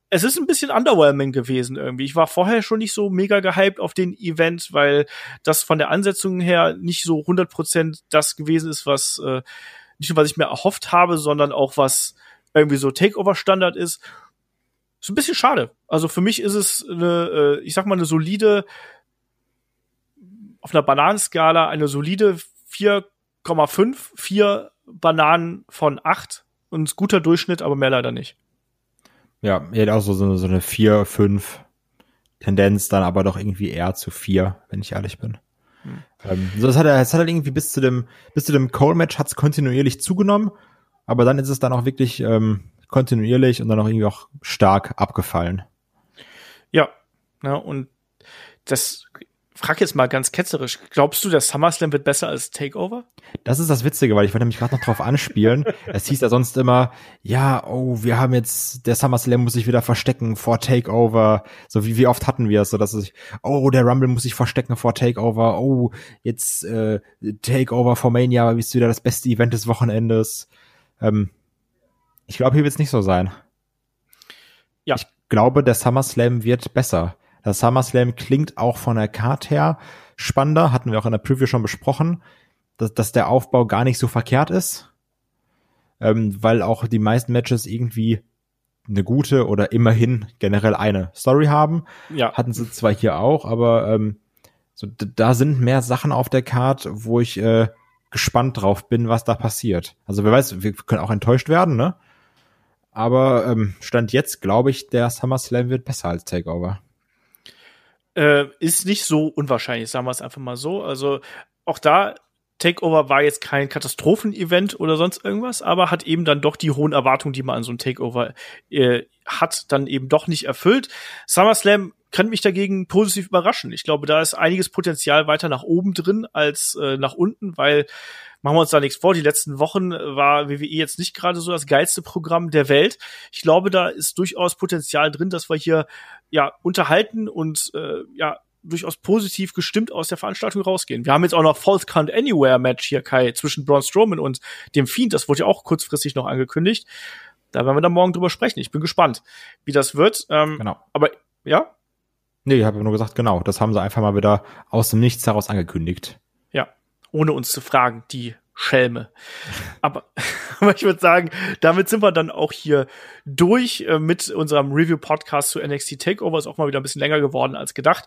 es ist ein bisschen underwhelming gewesen irgendwie. Ich war vorher schon nicht so mega gehypt auf den Event, weil das von der Ansetzung her nicht so 100% das gewesen ist, was äh, nicht nur was ich mir erhofft habe, sondern auch was irgendwie so Takeover-Standard ist. Ist ein bisschen schade. Also für mich ist es eine, äh, ich sag mal, eine solide, auf einer Bananenskala eine solide 4,5, 4 Bananen von 8 und ein guter Durchschnitt, aber mehr leider nicht. Ja, er hat auch so, so, so eine 4, 5 Tendenz, dann aber doch irgendwie eher zu 4, wenn ich ehrlich bin. Hm. Ähm, so, das hat er, das hat er irgendwie bis zu dem, bis zu dem Cole-Match hat es kontinuierlich zugenommen, aber dann ist es dann auch wirklich ähm, kontinuierlich und dann auch irgendwie auch stark abgefallen. Ja, ja, und das frag jetzt mal ganz ketzerisch, glaubst du, der SummerSlam wird besser als Takeover? Das ist das Witzige, weil ich wollte mich gerade noch drauf anspielen. es hieß ja sonst immer, ja, oh, wir haben jetzt, der SummerSlam muss sich wieder verstecken vor Takeover. So wie, wie oft hatten wir es, so dass es, oh, der Rumble muss sich verstecken vor Takeover. Oh, jetzt äh, Takeover vor Mania ist wieder das beste Event des Wochenendes. Ähm, ich glaube, hier wird es nicht so sein. Ja. Ich glaube, der SummerSlam wird besser. Der SummerSlam klingt auch von der Card her spannender, hatten wir auch in der Preview schon besprochen, dass, dass der Aufbau gar nicht so verkehrt ist, ähm, weil auch die meisten Matches irgendwie eine gute oder immerhin generell eine Story haben. Ja. Hatten sie zwar hier auch, aber ähm, so, da sind mehr Sachen auf der Card, wo ich äh, gespannt drauf bin, was da passiert. Also wer weiß, wir können auch enttäuscht werden, ne? Aber ähm, Stand jetzt glaube ich, der SummerSlam wird besser als Takeover. Äh, ist nicht so unwahrscheinlich, sagen wir es einfach mal so. Also auch da, Takeover war jetzt kein Katastrophenevent oder sonst irgendwas, aber hat eben dann doch die hohen Erwartungen, die man an so ein Takeover äh, hat, dann eben doch nicht erfüllt. SummerSlam kann mich dagegen positiv überraschen. Ich glaube, da ist einiges Potenzial weiter nach oben drin als äh, nach unten, weil machen wir uns da nichts vor. Die letzten Wochen war WWE jetzt nicht gerade so das geilste Programm der Welt. Ich glaube, da ist durchaus Potenzial drin, dass wir hier ja unterhalten und äh, ja durchaus positiv gestimmt aus der Veranstaltung rausgehen. Wir haben jetzt auch noch False Count Anywhere Match hier, Kai, zwischen Braun Strowman und dem Fiend. Das wurde ja auch kurzfristig noch angekündigt. Da werden wir dann morgen drüber sprechen. Ich bin gespannt, wie das wird. Ähm, genau. Aber ja. Nee, ich habe nur gesagt, genau. Das haben sie einfach mal wieder aus dem Nichts heraus angekündigt ohne uns zu fragen, die Schelme. Aber, aber ich würde sagen, damit sind wir dann auch hier durch äh, mit unserem Review-Podcast zu NXT Takeover. Ist auch mal wieder ein bisschen länger geworden als gedacht.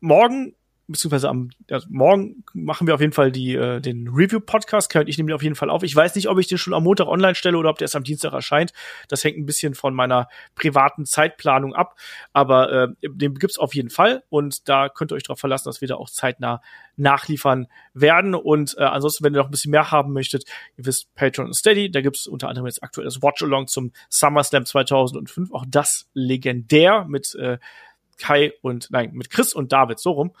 Morgen beziehungsweise am ja, morgen machen wir auf jeden Fall die, äh, den Review-Podcast. Ich nehme den auf jeden Fall auf. Ich weiß nicht, ob ich den schon am Montag online stelle oder ob der erst am Dienstag erscheint. Das hängt ein bisschen von meiner privaten Zeitplanung ab. Aber äh, den gibt's auf jeden Fall und da könnt ihr euch darauf verlassen, dass wir da auch zeitnah nachliefern werden. Und äh, ansonsten, wenn ihr noch ein bisschen mehr haben möchtet, ihr wisst, Patreon und Steady, da gibt's unter anderem jetzt aktuell das Watch-Along zum SummerSlam 2005. Auch das legendär mit äh, Kai und, nein, mit Chris und David, so rum.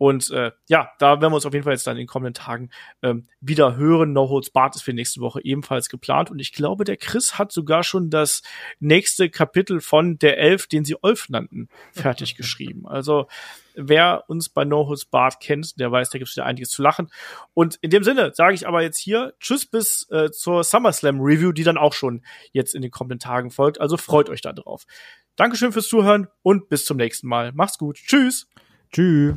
Und äh, ja, da werden wir uns auf jeden Fall jetzt dann in den kommenden Tagen ähm, wieder hören. No Holds Bart ist für nächste Woche ebenfalls geplant. Und ich glaube, der Chris hat sogar schon das nächste Kapitel von der Elf, den sie Olf nannten, fertig geschrieben. Also wer uns bei No Holds Bart kennt, der weiß, da gibt es wieder einiges zu lachen. Und in dem Sinne sage ich aber jetzt hier Tschüss bis äh, zur SummerSlam Review, die dann auch schon jetzt in den kommenden Tagen folgt. Also freut euch da drauf. Dankeschön fürs Zuhören und bis zum nächsten Mal. Macht's gut. Tschüss. Tschüss.